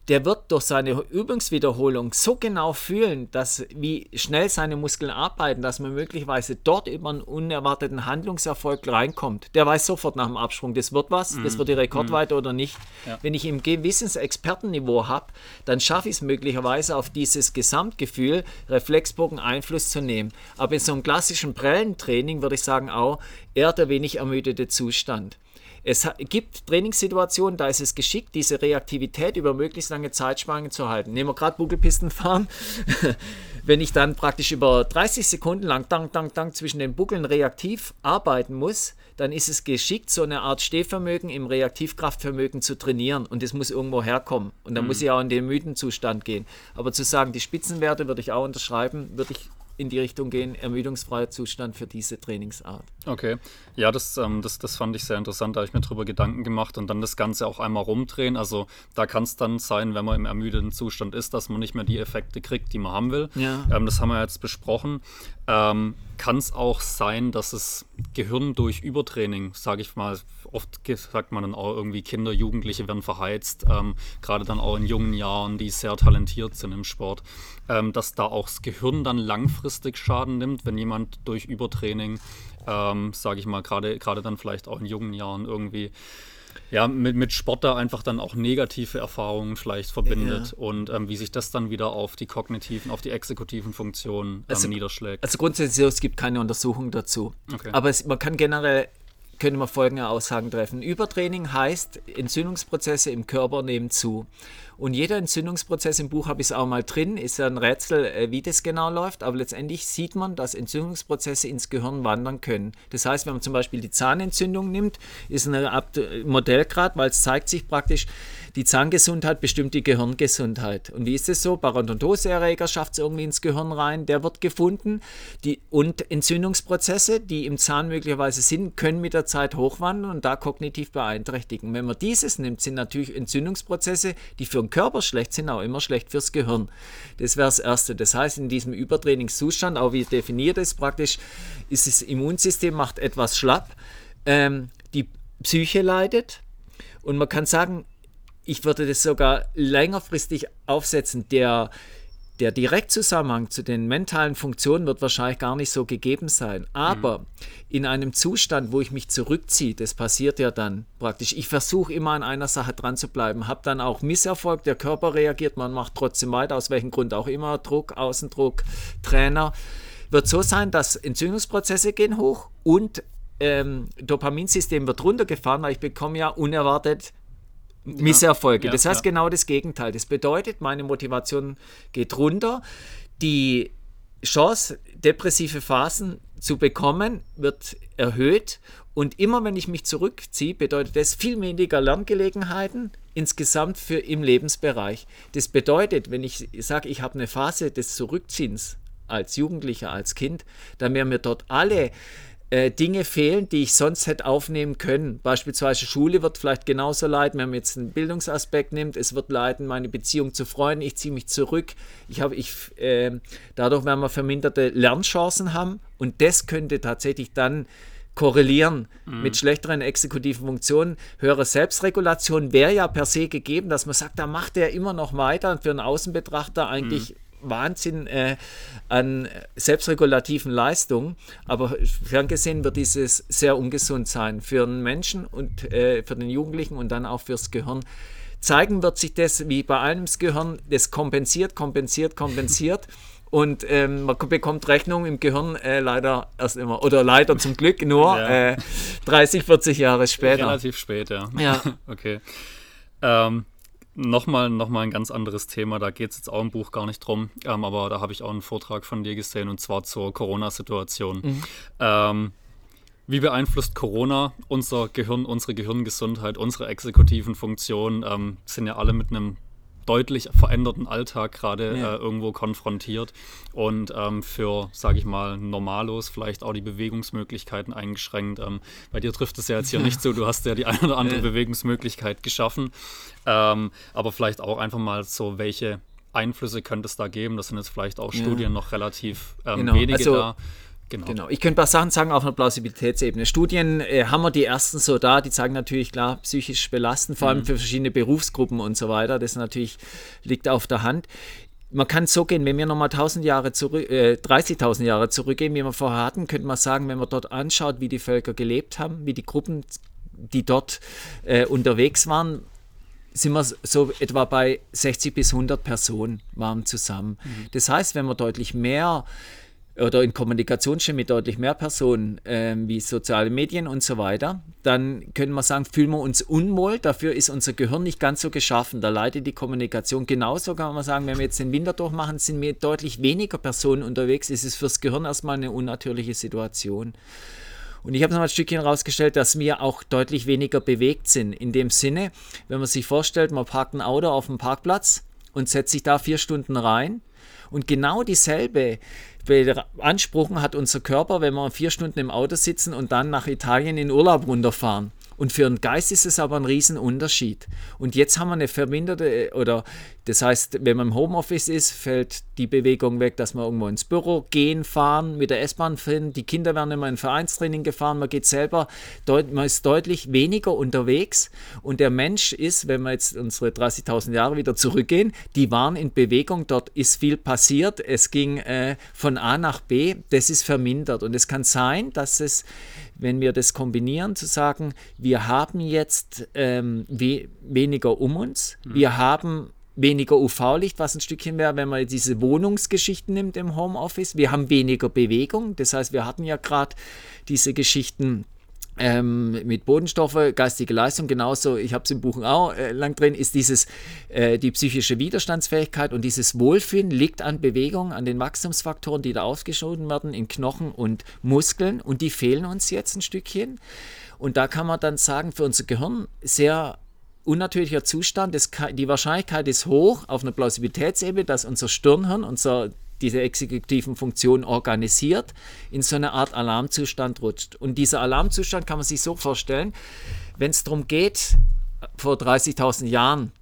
der wird durch seine Übungswiederholung so genau fühlen, dass wie schnell seine Muskeln arbeiten, dass man möglicherweise dort über einen unerwarteten Handlungserfolg reinkommt. Der weiß sofort nach dem Absprung, das wird was, mm. das wird die Rekordweite mm. oder nicht. Ja. Wenn ich im gewisses Expertenniveau habe, dann schaffe ich es möglicherweise auf dieses Gesamtgefühl, Reflexbogen Einfluss zu nehmen. Aber in so einem klassischen Prellentraining würde ich sagen auch eher der wenig ermüdete Zustand. Es gibt Trainingssituationen, da ist es geschickt, diese Reaktivität über möglichst lange Zeitspannen zu halten. Nehmen wir gerade Buckelpisten fahren. Wenn ich dann praktisch über 30 Sekunden lang dank, dank, dank zwischen den Buckeln reaktiv arbeiten muss, dann ist es geschickt, so eine Art Stehvermögen im Reaktivkraftvermögen zu trainieren. Und das muss irgendwo herkommen. Und dann mhm. muss ich auch in den müden Zustand gehen. Aber zu sagen, die Spitzenwerte würde ich auch unterschreiben, würde ich in die Richtung gehen, ermüdungsfreier Zustand für diese Trainingsart. Okay, ja, das, ähm, das, das fand ich sehr interessant, da habe ich mir darüber Gedanken gemacht und dann das Ganze auch einmal rumdrehen. Also da kann es dann sein, wenn man im ermüdeten Zustand ist, dass man nicht mehr die Effekte kriegt, die man haben will. Ja. Ähm, das haben wir jetzt besprochen. Ähm, kann es auch sein, dass es Gehirn durch Übertraining, sage ich mal, oft sagt man dann auch irgendwie Kinder, Jugendliche werden verheizt, ähm, gerade dann auch in jungen Jahren, die sehr talentiert sind im Sport, ähm, dass da auch das Gehirn dann langfristig Schaden nimmt, wenn jemand durch Übertraining, ähm, sage ich mal, gerade dann vielleicht auch in jungen Jahren irgendwie ja, mit, mit Sport da einfach dann auch negative Erfahrungen vielleicht verbindet ja. und ähm, wie sich das dann wieder auf die kognitiven, auf die exekutiven Funktionen ähm, also, niederschlägt. Also grundsätzlich, es gibt keine Untersuchung dazu. Okay. Aber es, man kann generell können wir folgende Aussagen treffen. Übertraining heißt, Entzündungsprozesse im Körper nehmen zu. Und jeder Entzündungsprozess im Buch habe ich es auch mal drin, ist ja ein Rätsel, äh, wie das genau läuft, aber letztendlich sieht man, dass Entzündungsprozesse ins Gehirn wandern können. Das heißt, wenn man zum Beispiel die Zahnentzündung nimmt, ist ein Modellgrad, weil es zeigt sich praktisch, die Zahngesundheit bestimmt die Gehirngesundheit. Und wie ist es so? Parodontoseerreger schafft es irgendwie ins Gehirn rein, der wird gefunden. Die, und Entzündungsprozesse, die im Zahn möglicherweise sind, können mit der Zeit hochwandern und da kognitiv beeinträchtigen. Wenn man dieses nimmt, sind natürlich Entzündungsprozesse, die für den Körper schlecht sind, auch immer schlecht fürs Gehirn. Das wäre das Erste. Das heißt, in diesem Übertrainingszustand, auch wie definiert ist praktisch, ist das Immunsystem macht etwas schlapp, ähm, die Psyche leidet und man kann sagen, ich würde das sogar längerfristig aufsetzen. Der, der Direktzusammenhang zu den mentalen Funktionen wird wahrscheinlich gar nicht so gegeben sein. Aber mhm. in einem Zustand, wo ich mich zurückziehe, das passiert ja dann praktisch. Ich versuche immer an einer Sache dran zu bleiben, habe dann auch Misserfolg, der Körper reagiert, man macht trotzdem weiter, aus welchem Grund auch immer, Druck, Außendruck, Trainer. Wird so sein, dass Entzündungsprozesse gehen hoch und ähm, Dopaminsystem wird runtergefahren, weil ich bekomme ja unerwartet Misserfolge. Ja, das heißt ja. genau das Gegenteil. Das bedeutet, meine Motivation geht runter. Die Chance, depressive Phasen zu bekommen, wird erhöht. Und immer wenn ich mich zurückziehe, bedeutet das viel weniger Lerngelegenheiten insgesamt für im Lebensbereich. Das bedeutet, wenn ich sage, ich habe eine Phase des Zurückziehens als Jugendlicher, als Kind, dann werden mir dort alle äh, Dinge fehlen, die ich sonst hätte aufnehmen können. Beispielsweise Schule wird vielleicht genauso leiden, wenn man jetzt einen Bildungsaspekt nimmt. Es wird leiden meine Beziehung zu Freunden. Ich ziehe mich zurück. Ich habe, ich, äh, dadurch werden wir verminderte Lernchancen haben und das könnte tatsächlich dann korrelieren mhm. mit schlechteren exekutiven Funktionen. Höhere Selbstregulation wäre ja per se gegeben, dass man sagt, da macht er immer noch weiter und für einen Außenbetrachter eigentlich mhm. Wahnsinn äh, an selbstregulativen Leistungen, aber ferngesehen wird dieses sehr ungesund sein für den Menschen und äh, für den Jugendlichen und dann auch fürs Gehirn. Zeigen wird sich das wie bei allem das Gehirn, das kompensiert, kompensiert, kompensiert. Und ähm, man bekommt Rechnung im Gehirn äh, leider erst immer, oder leider zum Glück nur ja. äh, 30, 40 Jahre später. Relativ spät, ja. Ja. okay. Ähm, Nochmal, nochmal ein ganz anderes Thema, da geht es jetzt auch im Buch gar nicht drum, ähm, aber da habe ich auch einen Vortrag von dir gesehen und zwar zur Corona-Situation. Mhm. Ähm, wie beeinflusst Corona unser Gehirn, unsere Gehirngesundheit, unsere exekutiven Funktionen? Ähm, sind ja alle mit einem deutlich veränderten Alltag gerade ja. äh, irgendwo konfrontiert und ähm, für, sage ich mal, Normalos vielleicht auch die Bewegungsmöglichkeiten eingeschränkt. Ähm, bei dir trifft es ja jetzt hier ja. nicht so, du hast ja die eine oder andere ja. Bewegungsmöglichkeit geschaffen, ähm, aber vielleicht auch einfach mal so, welche Einflüsse könnte es da geben? Das sind jetzt vielleicht auch Studien noch relativ ähm, genau. wenige also, da. Genau. genau. Ich könnte ein paar Sachen sagen auf einer Plausibilitätsebene. Studien äh, haben wir die ersten so da, die zeigen natürlich klar psychisch belastend, vor allem mhm. für verschiedene Berufsgruppen und so weiter. Das natürlich liegt auf der Hand. Man kann so gehen, wenn wir nochmal 1000 Jahre zurück, äh, 30.000 Jahre zurückgehen, wie wir vorher hatten, könnte man sagen, wenn man dort anschaut, wie die Völker gelebt haben, wie die Gruppen, die dort äh, unterwegs waren, sind wir so etwa bei 60 bis 100 Personen waren zusammen. Mhm. Das heißt, wenn wir deutlich mehr oder in Kommunikation mit deutlich mehr Personen äh, wie soziale Medien und so weiter, dann können wir sagen, fühlen wir uns unwohl. Dafür ist unser Gehirn nicht ganz so geschaffen. Da leidet die Kommunikation genauso. Kann man sagen, wenn wir jetzt den Winter durchmachen, sind wir deutlich weniger Personen unterwegs. Ist es fürs Gehirn erstmal eine unnatürliche Situation. Und ich habe noch ein Stückchen herausgestellt, dass wir auch deutlich weniger bewegt sind. In dem Sinne, wenn man sich vorstellt, man parkt ein Auto auf dem Parkplatz und setzt sich da vier Stunden rein. Und genau dieselbe beanspruchen hat unser Körper, wenn wir vier Stunden im Auto sitzen und dann nach Italien in Urlaub runterfahren. Und für den Geist ist es aber ein Riesenunterschied. Und jetzt haben wir eine verminderte oder Das heißt, wenn man im Homeoffice ist, fällt die Bewegung weg, dass man irgendwo ins Büro gehen, fahren, mit der S-Bahn finden. Die Kinder werden immer in Vereinstraining gefahren, man geht selber, man ist deutlich weniger unterwegs. Und der Mensch ist, wenn wir jetzt unsere 30.000 Jahre wieder zurückgehen, die waren in Bewegung, dort ist viel passiert. Es ging äh, von A nach B, das ist vermindert. Und es kann sein, dass es wenn wir das kombinieren, zu sagen, wir haben jetzt ähm, we weniger um uns, mhm. wir haben weniger UV-Licht, was ein Stückchen wäre, wenn man diese Wohnungsgeschichten nimmt im Homeoffice. Wir haben weniger Bewegung, das heißt, wir hatten ja gerade diese Geschichten ähm, mit Bodenstoffe, geistige Leistung, genauso, ich habe es im Buch auch äh, lang drin, ist dieses, äh, die psychische Widerstandsfähigkeit und dieses Wohlfühlen liegt an Bewegung, an den Wachstumsfaktoren, die da ausgeschoben werden in Knochen und Muskeln und die fehlen uns jetzt ein Stückchen. Und da kann man dann sagen, für unser Gehirn sehr unnatürlicher Zustand, das, die Wahrscheinlichkeit ist hoch auf einer Plausibilitätsebene, dass unser Stirnhirn, unser diese exekutiven Funktionen organisiert, in so eine Art Alarmzustand rutscht. Und dieser Alarmzustand kann man sich so vorstellen, wenn es darum geht, vor 30.000 Jahren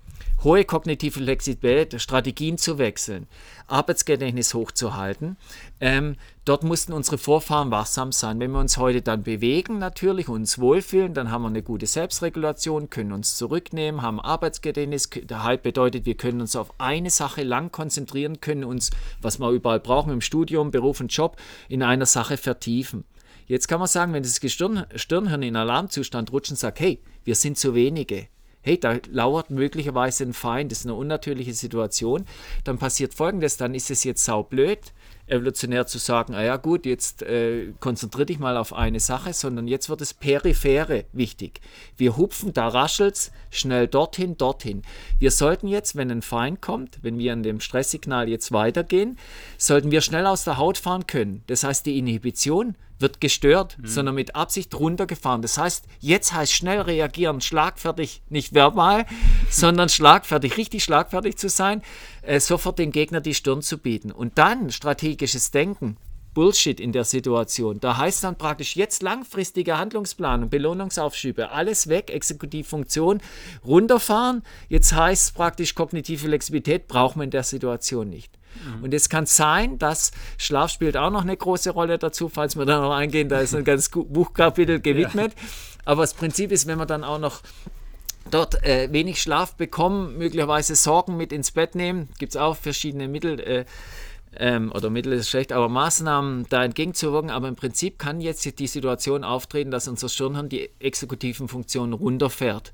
hohe kognitive Flexibilität, Strategien zu wechseln, Arbeitsgedächtnis hochzuhalten. Ähm, dort mussten unsere Vorfahren wachsam sein. Wenn wir uns heute dann bewegen, natürlich uns wohlfühlen, dann haben wir eine gute Selbstregulation, können uns zurücknehmen, haben Arbeitsgedächtnis. Der Halt bedeutet, wir können uns auf eine Sache lang konzentrieren, können uns, was wir überall brauchen, im Studium, Beruf und Job, in einer Sache vertiefen. Jetzt kann man sagen, wenn das Stirn, Stirnhirn in Alarmzustand rutscht und sagt, hey, wir sind zu wenige, hey, da lauert möglicherweise ein Feind, das ist eine unnatürliche Situation, dann passiert folgendes, dann ist es jetzt saublöd, evolutionär zu sagen, ah ja gut, jetzt äh, konzentriere dich mal auf eine Sache, sondern jetzt wird es periphere wichtig. Wir hupfen, da raschelt's, schnell dorthin, dorthin. Wir sollten jetzt, wenn ein Feind kommt, wenn wir an dem Stresssignal jetzt weitergehen, sollten wir schnell aus der Haut fahren können. Das heißt, die Inhibition wird gestört, mhm. sondern mit Absicht runtergefahren. Das heißt, jetzt heißt schnell reagieren, schlagfertig, nicht verbal, sondern schlagfertig, richtig schlagfertig zu sein, äh, sofort dem Gegner die Stirn zu bieten. Und dann strategisches Denken. Bullshit in der Situation. Da heißt dann praktisch jetzt langfristige Handlungsplanung, Belohnungsaufschübe, alles weg, Exekutivfunktion runterfahren. Jetzt heißt praktisch kognitive Flexibilität braucht man in der Situation nicht. Mhm. Und es kann sein, dass Schlaf spielt auch noch eine große Rolle dazu, falls wir da noch eingehen, da ist ein ganz Buchkapitel gewidmet. Ja. Aber das Prinzip ist, wenn man dann auch noch dort äh, wenig Schlaf bekommen, möglicherweise Sorgen mit ins Bett nehmen, gibt es auch verschiedene Mittel. Äh, ähm, oder Mittel ist schlecht, aber Maßnahmen da entgegenzuwirken. Aber im Prinzip kann jetzt die Situation auftreten, dass unser Stirnhirn die exekutiven Funktionen runterfährt.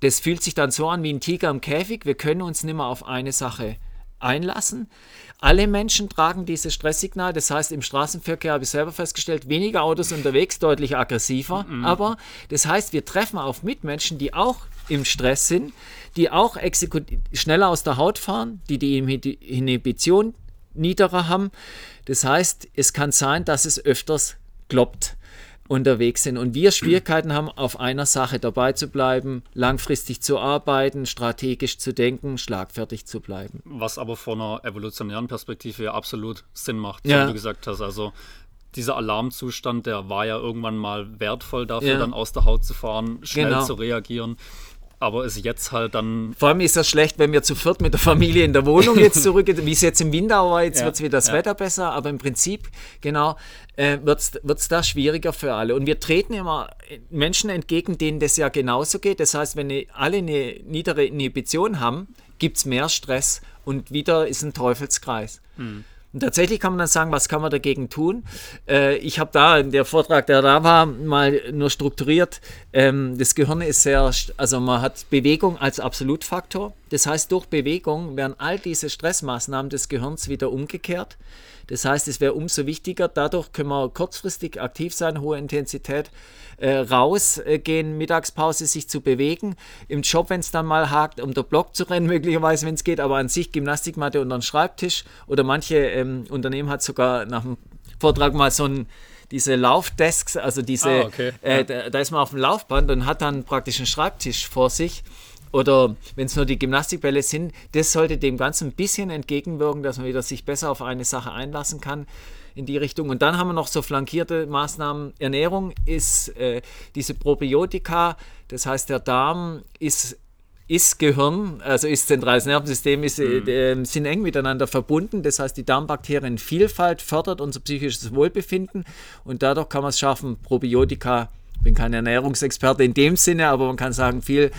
Das fühlt sich dann so an wie ein Tiger im Käfig. Wir können uns nicht mehr auf eine Sache einlassen. Alle Menschen tragen dieses Stresssignal, das heißt im Straßenverkehr habe ich selber festgestellt, weniger Autos unterwegs, deutlich aggressiver, mhm. aber das heißt, wir treffen auf Mitmenschen, die auch im Stress sind, die auch schneller aus der Haut fahren, die die Inhibition niedriger haben. Das heißt, es kann sein, dass es öfters kloppt unterwegs sind und wir Schwierigkeiten haben, auf einer Sache dabei zu bleiben, langfristig zu arbeiten, strategisch zu denken, schlagfertig zu bleiben. Was aber von einer evolutionären Perspektive ja absolut Sinn macht, ja. wie du gesagt hast. Also dieser Alarmzustand, der war ja irgendwann mal wertvoll dafür, ja. dann aus der Haut zu fahren, schnell genau. zu reagieren aber ist jetzt halt dann. Vor allem ist das schlecht, wenn wir zu viert mit der Familie in der Wohnung jetzt zurückgehen, wie es jetzt im Winter war, jetzt ja, wird es wieder das ja. Wetter besser, aber im Prinzip, genau, äh, wird es da schwieriger für alle. Und wir treten immer Menschen entgegen, denen das ja genauso geht. Das heißt, wenn alle eine niedere Inhibition haben, gibt es mehr Stress und wieder ist ein Teufelskreis. Hm. Und tatsächlich kann man dann sagen, was kann man dagegen tun? Äh, ich habe da, in der Vortrag, der da war, mal nur strukturiert. Ähm, das Gehirn ist sehr, also man hat Bewegung als Absolutfaktor. Das heißt, durch Bewegung werden all diese Stressmaßnahmen des Gehirns wieder umgekehrt. Das heißt, es wäre umso wichtiger, dadurch können wir kurzfristig aktiv sein, hohe Intensität, äh, rausgehen, Mittagspause sich zu bewegen, im Job, wenn es dann mal hakt, um der Block zu rennen, möglicherweise, wenn es geht, aber an sich Gymnastikmatte unter den Schreibtisch. Oder manche ähm, Unternehmen hat sogar nach dem Vortrag mal so ein diese Laufdesks, also diese, ah, okay. äh, da, da, ist man auf dem Laufband und hat dann praktisch einen Schreibtisch vor sich oder wenn es nur die Gymnastikbälle sind, das sollte dem Ganzen ein bisschen entgegenwirken, dass man wieder sich besser auf eine Sache einlassen kann in die Richtung. Und dann haben wir noch so flankierte Maßnahmen. Ernährung ist äh, diese Probiotika, das heißt, der Darm ist ist Gehirn, also ist zentrales Nervensystem, ist, mhm. äh, sind eng miteinander verbunden. Das heißt, die Darmbakterienvielfalt fördert unser psychisches Wohlbefinden und dadurch kann man es schaffen, Probiotika, ich bin kein Ernährungsexperte in dem Sinne, aber man kann sagen, viel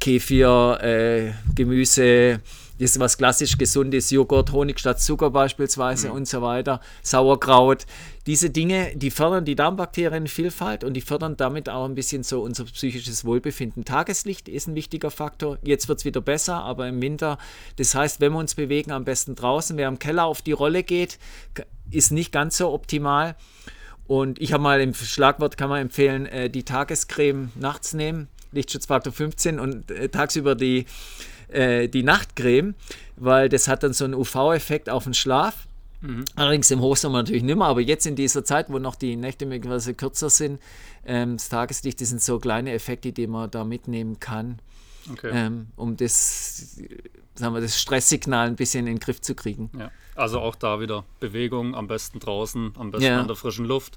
Kefir, äh, Gemüse, das was klassisch gesund ist, Joghurt, Honig statt Zucker beispielsweise mhm. und so weiter, Sauerkraut. Diese Dinge, die fördern die Darmbakterienvielfalt und die fördern damit auch ein bisschen so unser psychisches Wohlbefinden. Tageslicht ist ein wichtiger Faktor. Jetzt wird es wieder besser, aber im Winter, das heißt, wenn wir uns bewegen, am besten draußen. Wer im Keller auf die Rolle geht, ist nicht ganz so optimal. Und ich habe mal im Schlagwort kann man empfehlen, äh, die Tagescreme nachts nehmen, Lichtschutzfaktor 15 und äh, tagsüber die äh, die Nachtcreme, weil das hat dann so einen UV-Effekt auf den Schlaf. Mhm. Allerdings im Hochsommer natürlich nicht mehr, aber jetzt in dieser Zeit, wo noch die Nächte möglicherweise kürzer sind, ähm, das Tageslicht, das sind so kleine Effekte, die man da mitnehmen kann, okay. ähm, um das, sagen wir, das Stresssignal ein bisschen in den Griff zu kriegen. Ja. Also auch da wieder Bewegung, am besten draußen, am besten ja. an der frischen Luft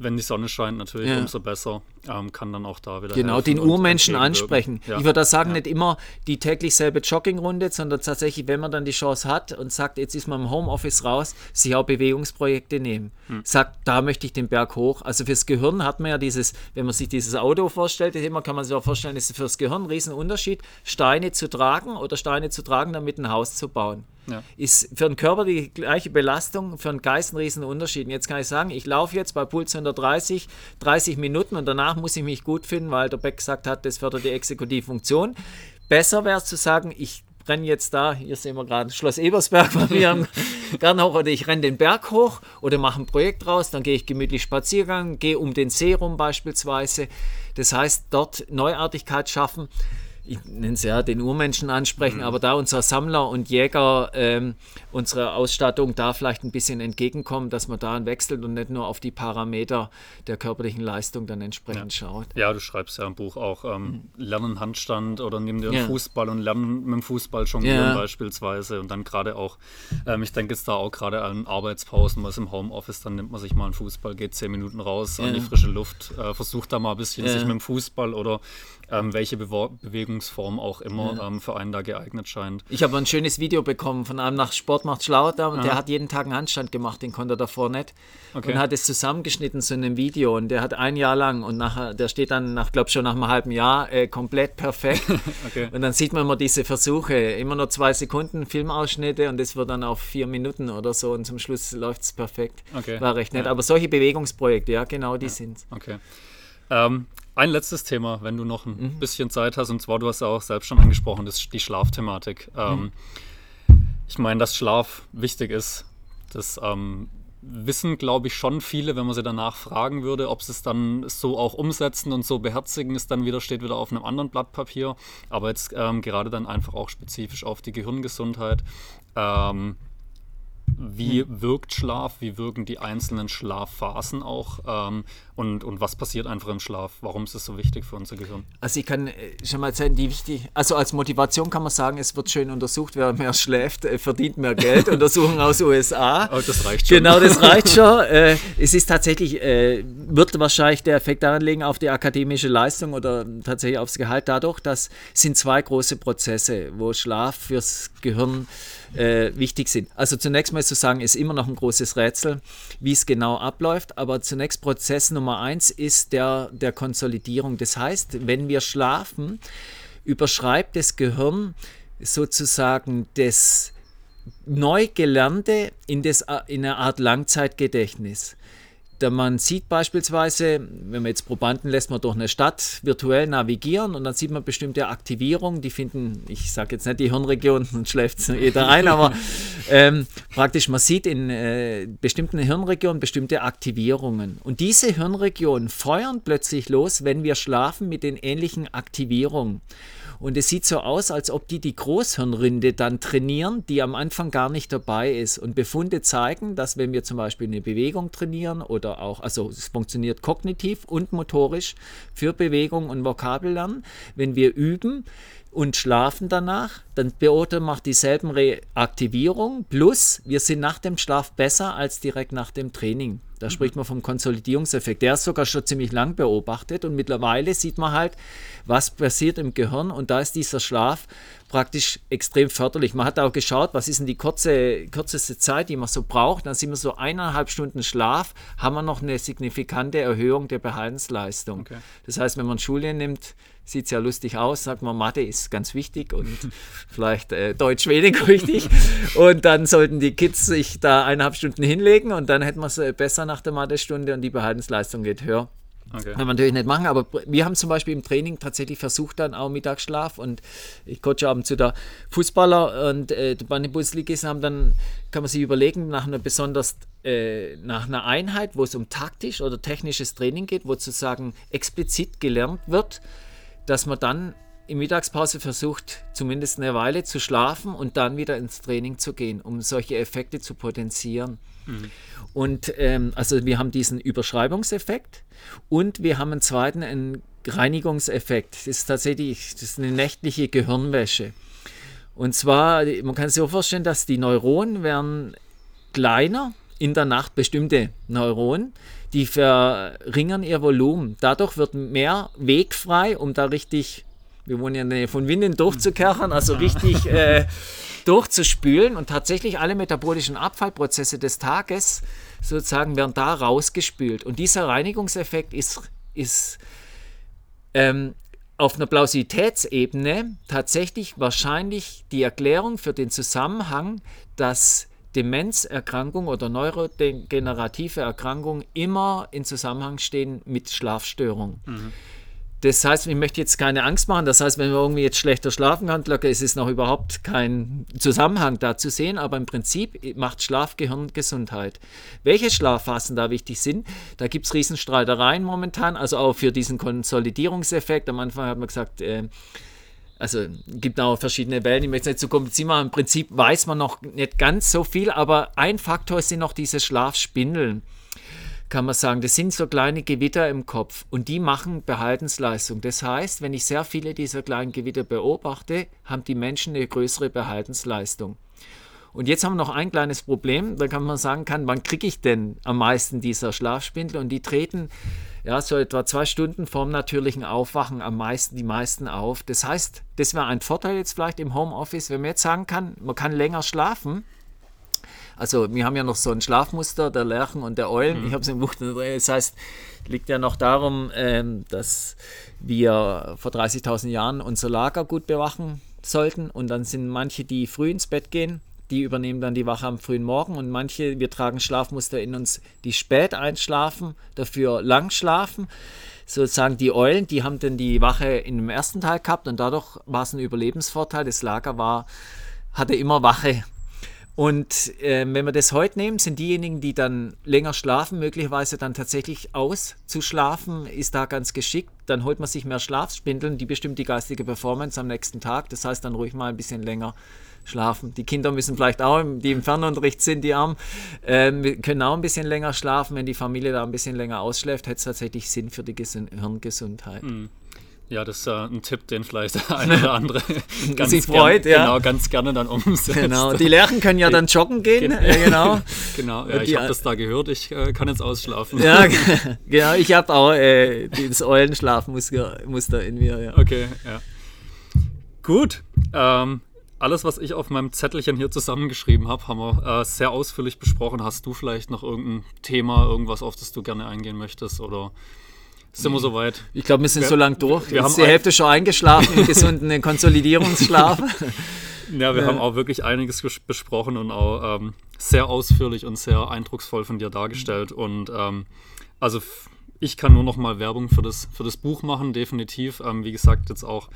wenn die Sonne scheint, natürlich ja. umso besser. Ähm, kann dann auch da wieder. Genau, den Urmenschen ansprechen. Ja. Ich würde da sagen, ja. nicht immer die täglich selbe Joggingrunde, sondern tatsächlich, wenn man dann die Chance hat und sagt, jetzt ist man im Homeoffice raus, sich auch Bewegungsprojekte nehmen. Hm. Sagt, da möchte ich den Berg hoch. Also fürs Gehirn hat man ja dieses, wenn man sich dieses Auto vorstellt, immer kann man sich auch vorstellen, ist fürs Gehirn ein Riesenunterschied, Steine zu tragen oder Steine zu tragen, damit ein Haus zu bauen. Ja. Ist für den Körper die gleiche Belastung, für den Geist ein Riesenunterschied. Und jetzt kann ich sagen, ich laufe jetzt bei Puls 130 30 Minuten und danach muss ich mich gut finden, weil der Beck gesagt hat, das fördert die Exekutivfunktion. Besser wäre es zu sagen, ich renne jetzt da, hier sehen wir gerade Schloss Ebersberg bei mir am Gartenhoch, oder ich renne den Berg hoch oder mache ein Projekt raus, dann gehe ich gemütlich Spaziergang, gehe um den See rum beispielsweise. Das heißt, dort Neuartigkeit schaffen ich nenne es ja den Urmenschen ansprechen, mhm. aber da unser Sammler und Jäger ähm, unsere Ausstattung da vielleicht ein bisschen entgegenkommen, dass man da wechselt und nicht nur auf die Parameter der körperlichen Leistung dann entsprechend ja. schaut. Ja, du schreibst ja im Buch auch ähm, mhm. Lernen Handstand oder nimm dir einen ja. Fußball und lernen mit dem Fußball jonglieren ja. beispielsweise und dann gerade auch, ähm, ich denke jetzt da auch gerade an Arbeitspausen, was im Homeoffice, dann nimmt man sich mal einen Fußball, geht zehn Minuten raus an die frische Luft, äh, versucht da mal ein bisschen sich mit dem Fußball oder ähm, welche Bewe Bewegungsform auch immer ja. ähm, für einen da geeignet scheint. Ich habe ein schönes Video bekommen von einem nach Sport macht schlauer da und der hat jeden Tag einen Handstand gemacht, den konnte er davor nicht. Okay. Und hat es zusammengeschnitten zu einem Video und der hat ein Jahr lang und nachher, der steht dann nach, glaube schon nach einem halben Jahr äh, komplett perfekt. okay. Und dann sieht man immer diese Versuche, immer nur zwei Sekunden Filmausschnitte und das wird dann auf vier Minuten oder so und zum Schluss läuft es perfekt. Okay. War recht nett. Ja. Aber solche Bewegungsprojekte, ja, genau die ja. sind Okay. Ähm, ein letztes Thema, wenn du noch ein mhm. bisschen Zeit hast, und zwar, du hast ja auch selbst schon angesprochen, das ist die Schlafthematik. Ähm, mhm. Ich meine, dass Schlaf wichtig ist, das ähm, wissen, glaube ich, schon viele, wenn man sie danach fragen würde, ob sie es dann so auch umsetzen und so beherzigen, ist dann wieder, steht wieder auf einem anderen Blatt Papier. Aber jetzt ähm, gerade dann einfach auch spezifisch auf die Gehirngesundheit. Ähm, wie hm. wirkt Schlaf? Wie wirken die einzelnen Schlafphasen auch? Ähm, und, und was passiert einfach im Schlaf? Warum ist es so wichtig für unser Gehirn? Also ich kann äh, schon mal sagen, die wichtig, also als Motivation kann man sagen, es wird schön untersucht, wer mehr schläft, äh, verdient mehr Geld. Untersuchungen aus USA. Oh, das reicht schon. Genau, das reicht schon. Äh, es ist tatsächlich, äh, wird wahrscheinlich der Effekt daran liegen, auf die akademische Leistung oder tatsächlich aufs Gehalt dadurch, dass sind zwei große Prozesse, wo Schlaf fürs Gehirn äh, wichtig sind. Also zunächst mal zu sagen, ist immer noch ein großes Rätsel, wie es genau abläuft, aber zunächst Prozess Nummer eins ist der der Konsolidierung. Das heißt, wenn wir schlafen, überschreibt das Gehirn sozusagen das Neugelernte in, das, in eine Art Langzeitgedächtnis man sieht beispielsweise, wenn man jetzt Probanden lässt man durch eine Stadt virtuell navigieren und dann sieht man bestimmte Aktivierungen, die finden, ich sage jetzt nicht die Hirnregion, dann schläft jeder ein, aber ähm, praktisch man sieht in äh, bestimmten Hirnregionen bestimmte Aktivierungen. Und diese Hirnregionen feuern plötzlich los, wenn wir schlafen mit den ähnlichen Aktivierungen. Und es sieht so aus, als ob die die Großhirnrinde dann trainieren, die am Anfang gar nicht dabei ist. Und Befunde zeigen, dass wenn wir zum Beispiel eine Bewegung trainieren oder auch, also es funktioniert kognitiv und motorisch für Bewegung und Vokabellernen, wenn wir üben, und schlafen danach, dann Beote macht dieselben Reaktivierung, plus wir sind nach dem Schlaf besser als direkt nach dem Training. Da mhm. spricht man vom Konsolidierungseffekt. Der ist sogar schon ziemlich lang beobachtet und mittlerweile sieht man halt, was passiert im Gehirn und da ist dieser Schlaf praktisch extrem förderlich. Man hat auch geschaut, was ist denn die kurze, kürzeste Zeit, die man so braucht. Dann sind wir so eineinhalb Stunden Schlaf, haben wir noch eine signifikante Erhöhung der Behaltensleistung. Okay. Das heißt, wenn man Schule nimmt, sieht es ja lustig aus, sagt man, Mathe ist ganz wichtig und vielleicht äh, Deutsch weniger wichtig. Und dann sollten die Kids sich da eineinhalb Stunden hinlegen und dann hätten wir es äh, besser nach der Mathestunde und die Behaltensleistung geht höher. Okay. Kann man natürlich nicht machen, aber wir haben zum Beispiel im Training tatsächlich versucht, dann auch Mittagsschlaf und ich coache abends zu der Fußballer und äh, bei den Bundesligisten haben dann, kann man sich überlegen, nach einer besonders, äh, nach einer Einheit, wo es um taktisch oder technisches Training geht, wo sozusagen explizit gelernt wird, dass man dann in Mittagspause versucht, zumindest eine Weile zu schlafen und dann wieder ins Training zu gehen, um solche Effekte zu potenzieren. Mhm. Und ähm, also wir haben diesen Überschreibungseffekt und wir haben einen zweiten, einen Reinigungseffekt. Das ist tatsächlich das ist eine nächtliche Gehirnwäsche. Und zwar, man kann sich so vorstellen, dass die Neuronen werden kleiner in der Nacht, bestimmte Neuronen, die verringern ihr Volumen. Dadurch wird mehr Weg frei, um da richtig, wir wohnen ja in der Nähe von Winden, durchzukerchern, also richtig äh, durchzuspülen und tatsächlich alle metabolischen Abfallprozesse des Tages sozusagen werden da rausgespült. Und dieser Reinigungseffekt ist, ist ähm, auf einer Plausibilitätsebene tatsächlich wahrscheinlich die Erklärung für den Zusammenhang, dass Demenzerkrankung oder neurodegenerative Erkrankung immer in Zusammenhang stehen mit Schlafstörung. Mhm. Das heißt, ich möchte jetzt keine Angst machen. Das heißt, wenn man irgendwie jetzt schlechter schlafen kann, ist es noch überhaupt kein Zusammenhang da zu sehen. Aber im Prinzip macht Schlaf Gehirngesundheit. Welche Schlafphasen da wichtig sind, da gibt es Riesenstreitereien momentan. Also auch für diesen Konsolidierungseffekt. Am Anfang hat man gesagt, äh, also gibt auch verschiedene Wellen, ich möchte es nicht zu so kompliziert machen. Im Prinzip weiß man noch nicht ganz so viel, aber ein Faktor sind noch diese Schlafspindeln kann man sagen, das sind so kleine Gewitter im Kopf und die machen Behaltensleistung. Das heißt, wenn ich sehr viele dieser kleinen Gewitter beobachte, haben die Menschen eine größere Behaltensleistung. Und jetzt haben wir noch ein kleines Problem, da kann man sagen kann, wann kriege ich denn am meisten dieser Schlafspindel? Und die treten ja so etwa zwei Stunden vorm natürlichen Aufwachen am meisten die meisten auf. Das heißt, das wäre ein Vorteil jetzt vielleicht im Homeoffice, wenn man jetzt sagen kann, man kann länger schlafen also wir haben ja noch so ein Schlafmuster der Lerchen und der Eulen. Mhm. Ich habe es im Buch Das heißt, liegt ja noch darum, ähm, dass wir vor 30.000 Jahren unser Lager gut bewachen sollten. Und dann sind manche, die früh ins Bett gehen, die übernehmen dann die Wache am frühen Morgen. Und manche, wir tragen Schlafmuster in uns, die spät einschlafen, dafür lang schlafen sozusagen die Eulen, die haben dann die Wache in dem ersten Teil gehabt und dadurch war es ein Überlebensvorteil. Das Lager war, hatte immer Wache und äh, wenn wir das heute nehmen, sind diejenigen, die dann länger schlafen, möglicherweise dann tatsächlich auszuschlafen, ist da ganz geschickt. Dann holt man sich mehr Schlafspindeln, die bestimmt die geistige Performance am nächsten Tag. Das heißt, dann ruhig mal ein bisschen länger schlafen. Die Kinder müssen vielleicht auch, die im Fernunterricht sind, die Armen, äh, können auch ein bisschen länger schlafen. Wenn die Familie da ein bisschen länger ausschläft, hat es tatsächlich Sinn für die Hirngesundheit. Mhm. Ja, das ist äh, ein Tipp, den vielleicht der eine oder andere ganz sich freut, gern, ja. Genau, ganz gerne dann umsetzt. Genau, die Lerchen können ja dann joggen gehen. Äh, genau, genau ja, ich habe das da gehört, ich äh, kann jetzt ausschlafen. Ja, genau, ich habe auch äh, das Eulenschlafmuster in mir. Ja. Okay, ja. Gut, ähm, alles, was ich auf meinem Zettelchen hier zusammengeschrieben habe, haben wir äh, sehr ausführlich besprochen. Hast du vielleicht noch irgendein Thema, irgendwas, auf das du gerne eingehen möchtest oder sind wir soweit? Ich glaube, wir sind wir, so lang durch. Wir haben die Hälfte schon eingeschlafen, im gesunden Konsolidierungsschlaf. Ja, wir ja. haben auch wirklich einiges besprochen und auch ähm, sehr ausführlich und sehr eindrucksvoll von dir dargestellt. Und ähm, also ich kann nur noch mal Werbung für das, für das Buch machen, definitiv. Ähm, wie gesagt, jetzt auch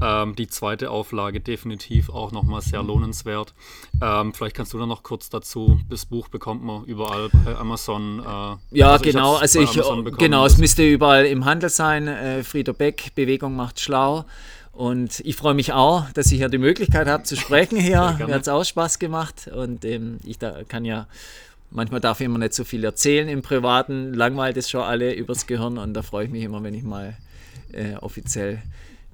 ähm, die zweite Auflage definitiv auch nochmal sehr lohnenswert. Ähm, vielleicht kannst du da noch kurz dazu. Das Buch bekommt man überall bei Amazon. Äh, ja, also genau. Also ich, genau, es müsste überall im Handel sein. Äh, Frieder Beck, Bewegung macht schlau. Und ich freue mich auch, dass ich ja die Möglichkeit habe zu sprechen hier. Mir hat es auch Spaß gemacht und ähm, ich da kann ja manchmal darf ich immer nicht so viel erzählen im Privaten, langweilt es schon alle übers Gehirn und da freue ich mich immer, wenn ich mal äh, offiziell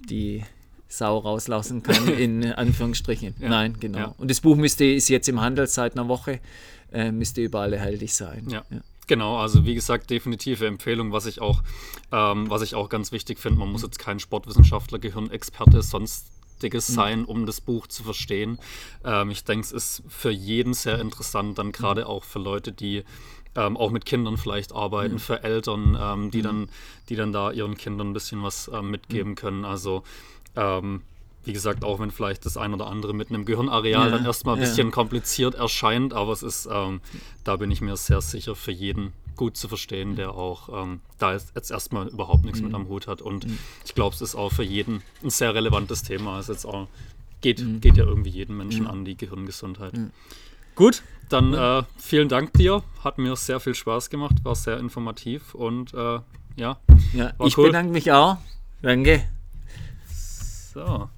die Sau rauslassen kann, in Anführungsstrichen. Ja. Nein, genau. Ja. Und das Buch müsste, ist jetzt im Handel seit einer Woche, äh, müsste überall erhältlich sein. Ja. Genau, also wie gesagt, definitive Empfehlung, was ich auch, ähm, was ich auch ganz wichtig finde. Man muss jetzt kein Sportwissenschaftler, Gehirnexperte, sonstiges mhm. sein, um das Buch zu verstehen. Ähm, ich denke, es ist für jeden sehr interessant, dann gerade auch für Leute, die ähm, auch mit Kindern vielleicht arbeiten, mhm. für Eltern, ähm, die, mhm. dann, die dann da ihren Kindern ein bisschen was ähm, mitgeben mhm. können. Also ähm, wie gesagt, auch wenn vielleicht das ein oder andere mit einem Gehirnareal ja, dann erstmal ein bisschen ja. kompliziert erscheint, aber es ist, ähm, da bin ich mir sehr sicher, für jeden gut zu verstehen, der auch ähm, da jetzt erstmal überhaupt nichts mhm. mit am Hut hat. Und mhm. ich glaube, es ist auch für jeden ein sehr relevantes Thema. Es jetzt auch, geht, mhm. geht ja irgendwie jeden Menschen mhm. an, die Gehirngesundheit. Mhm. Gut, dann äh, vielen Dank dir. Hat mir sehr viel Spaß gemacht, war sehr informativ und äh, ja. ja ich cool. bedanke mich auch. Danke. So.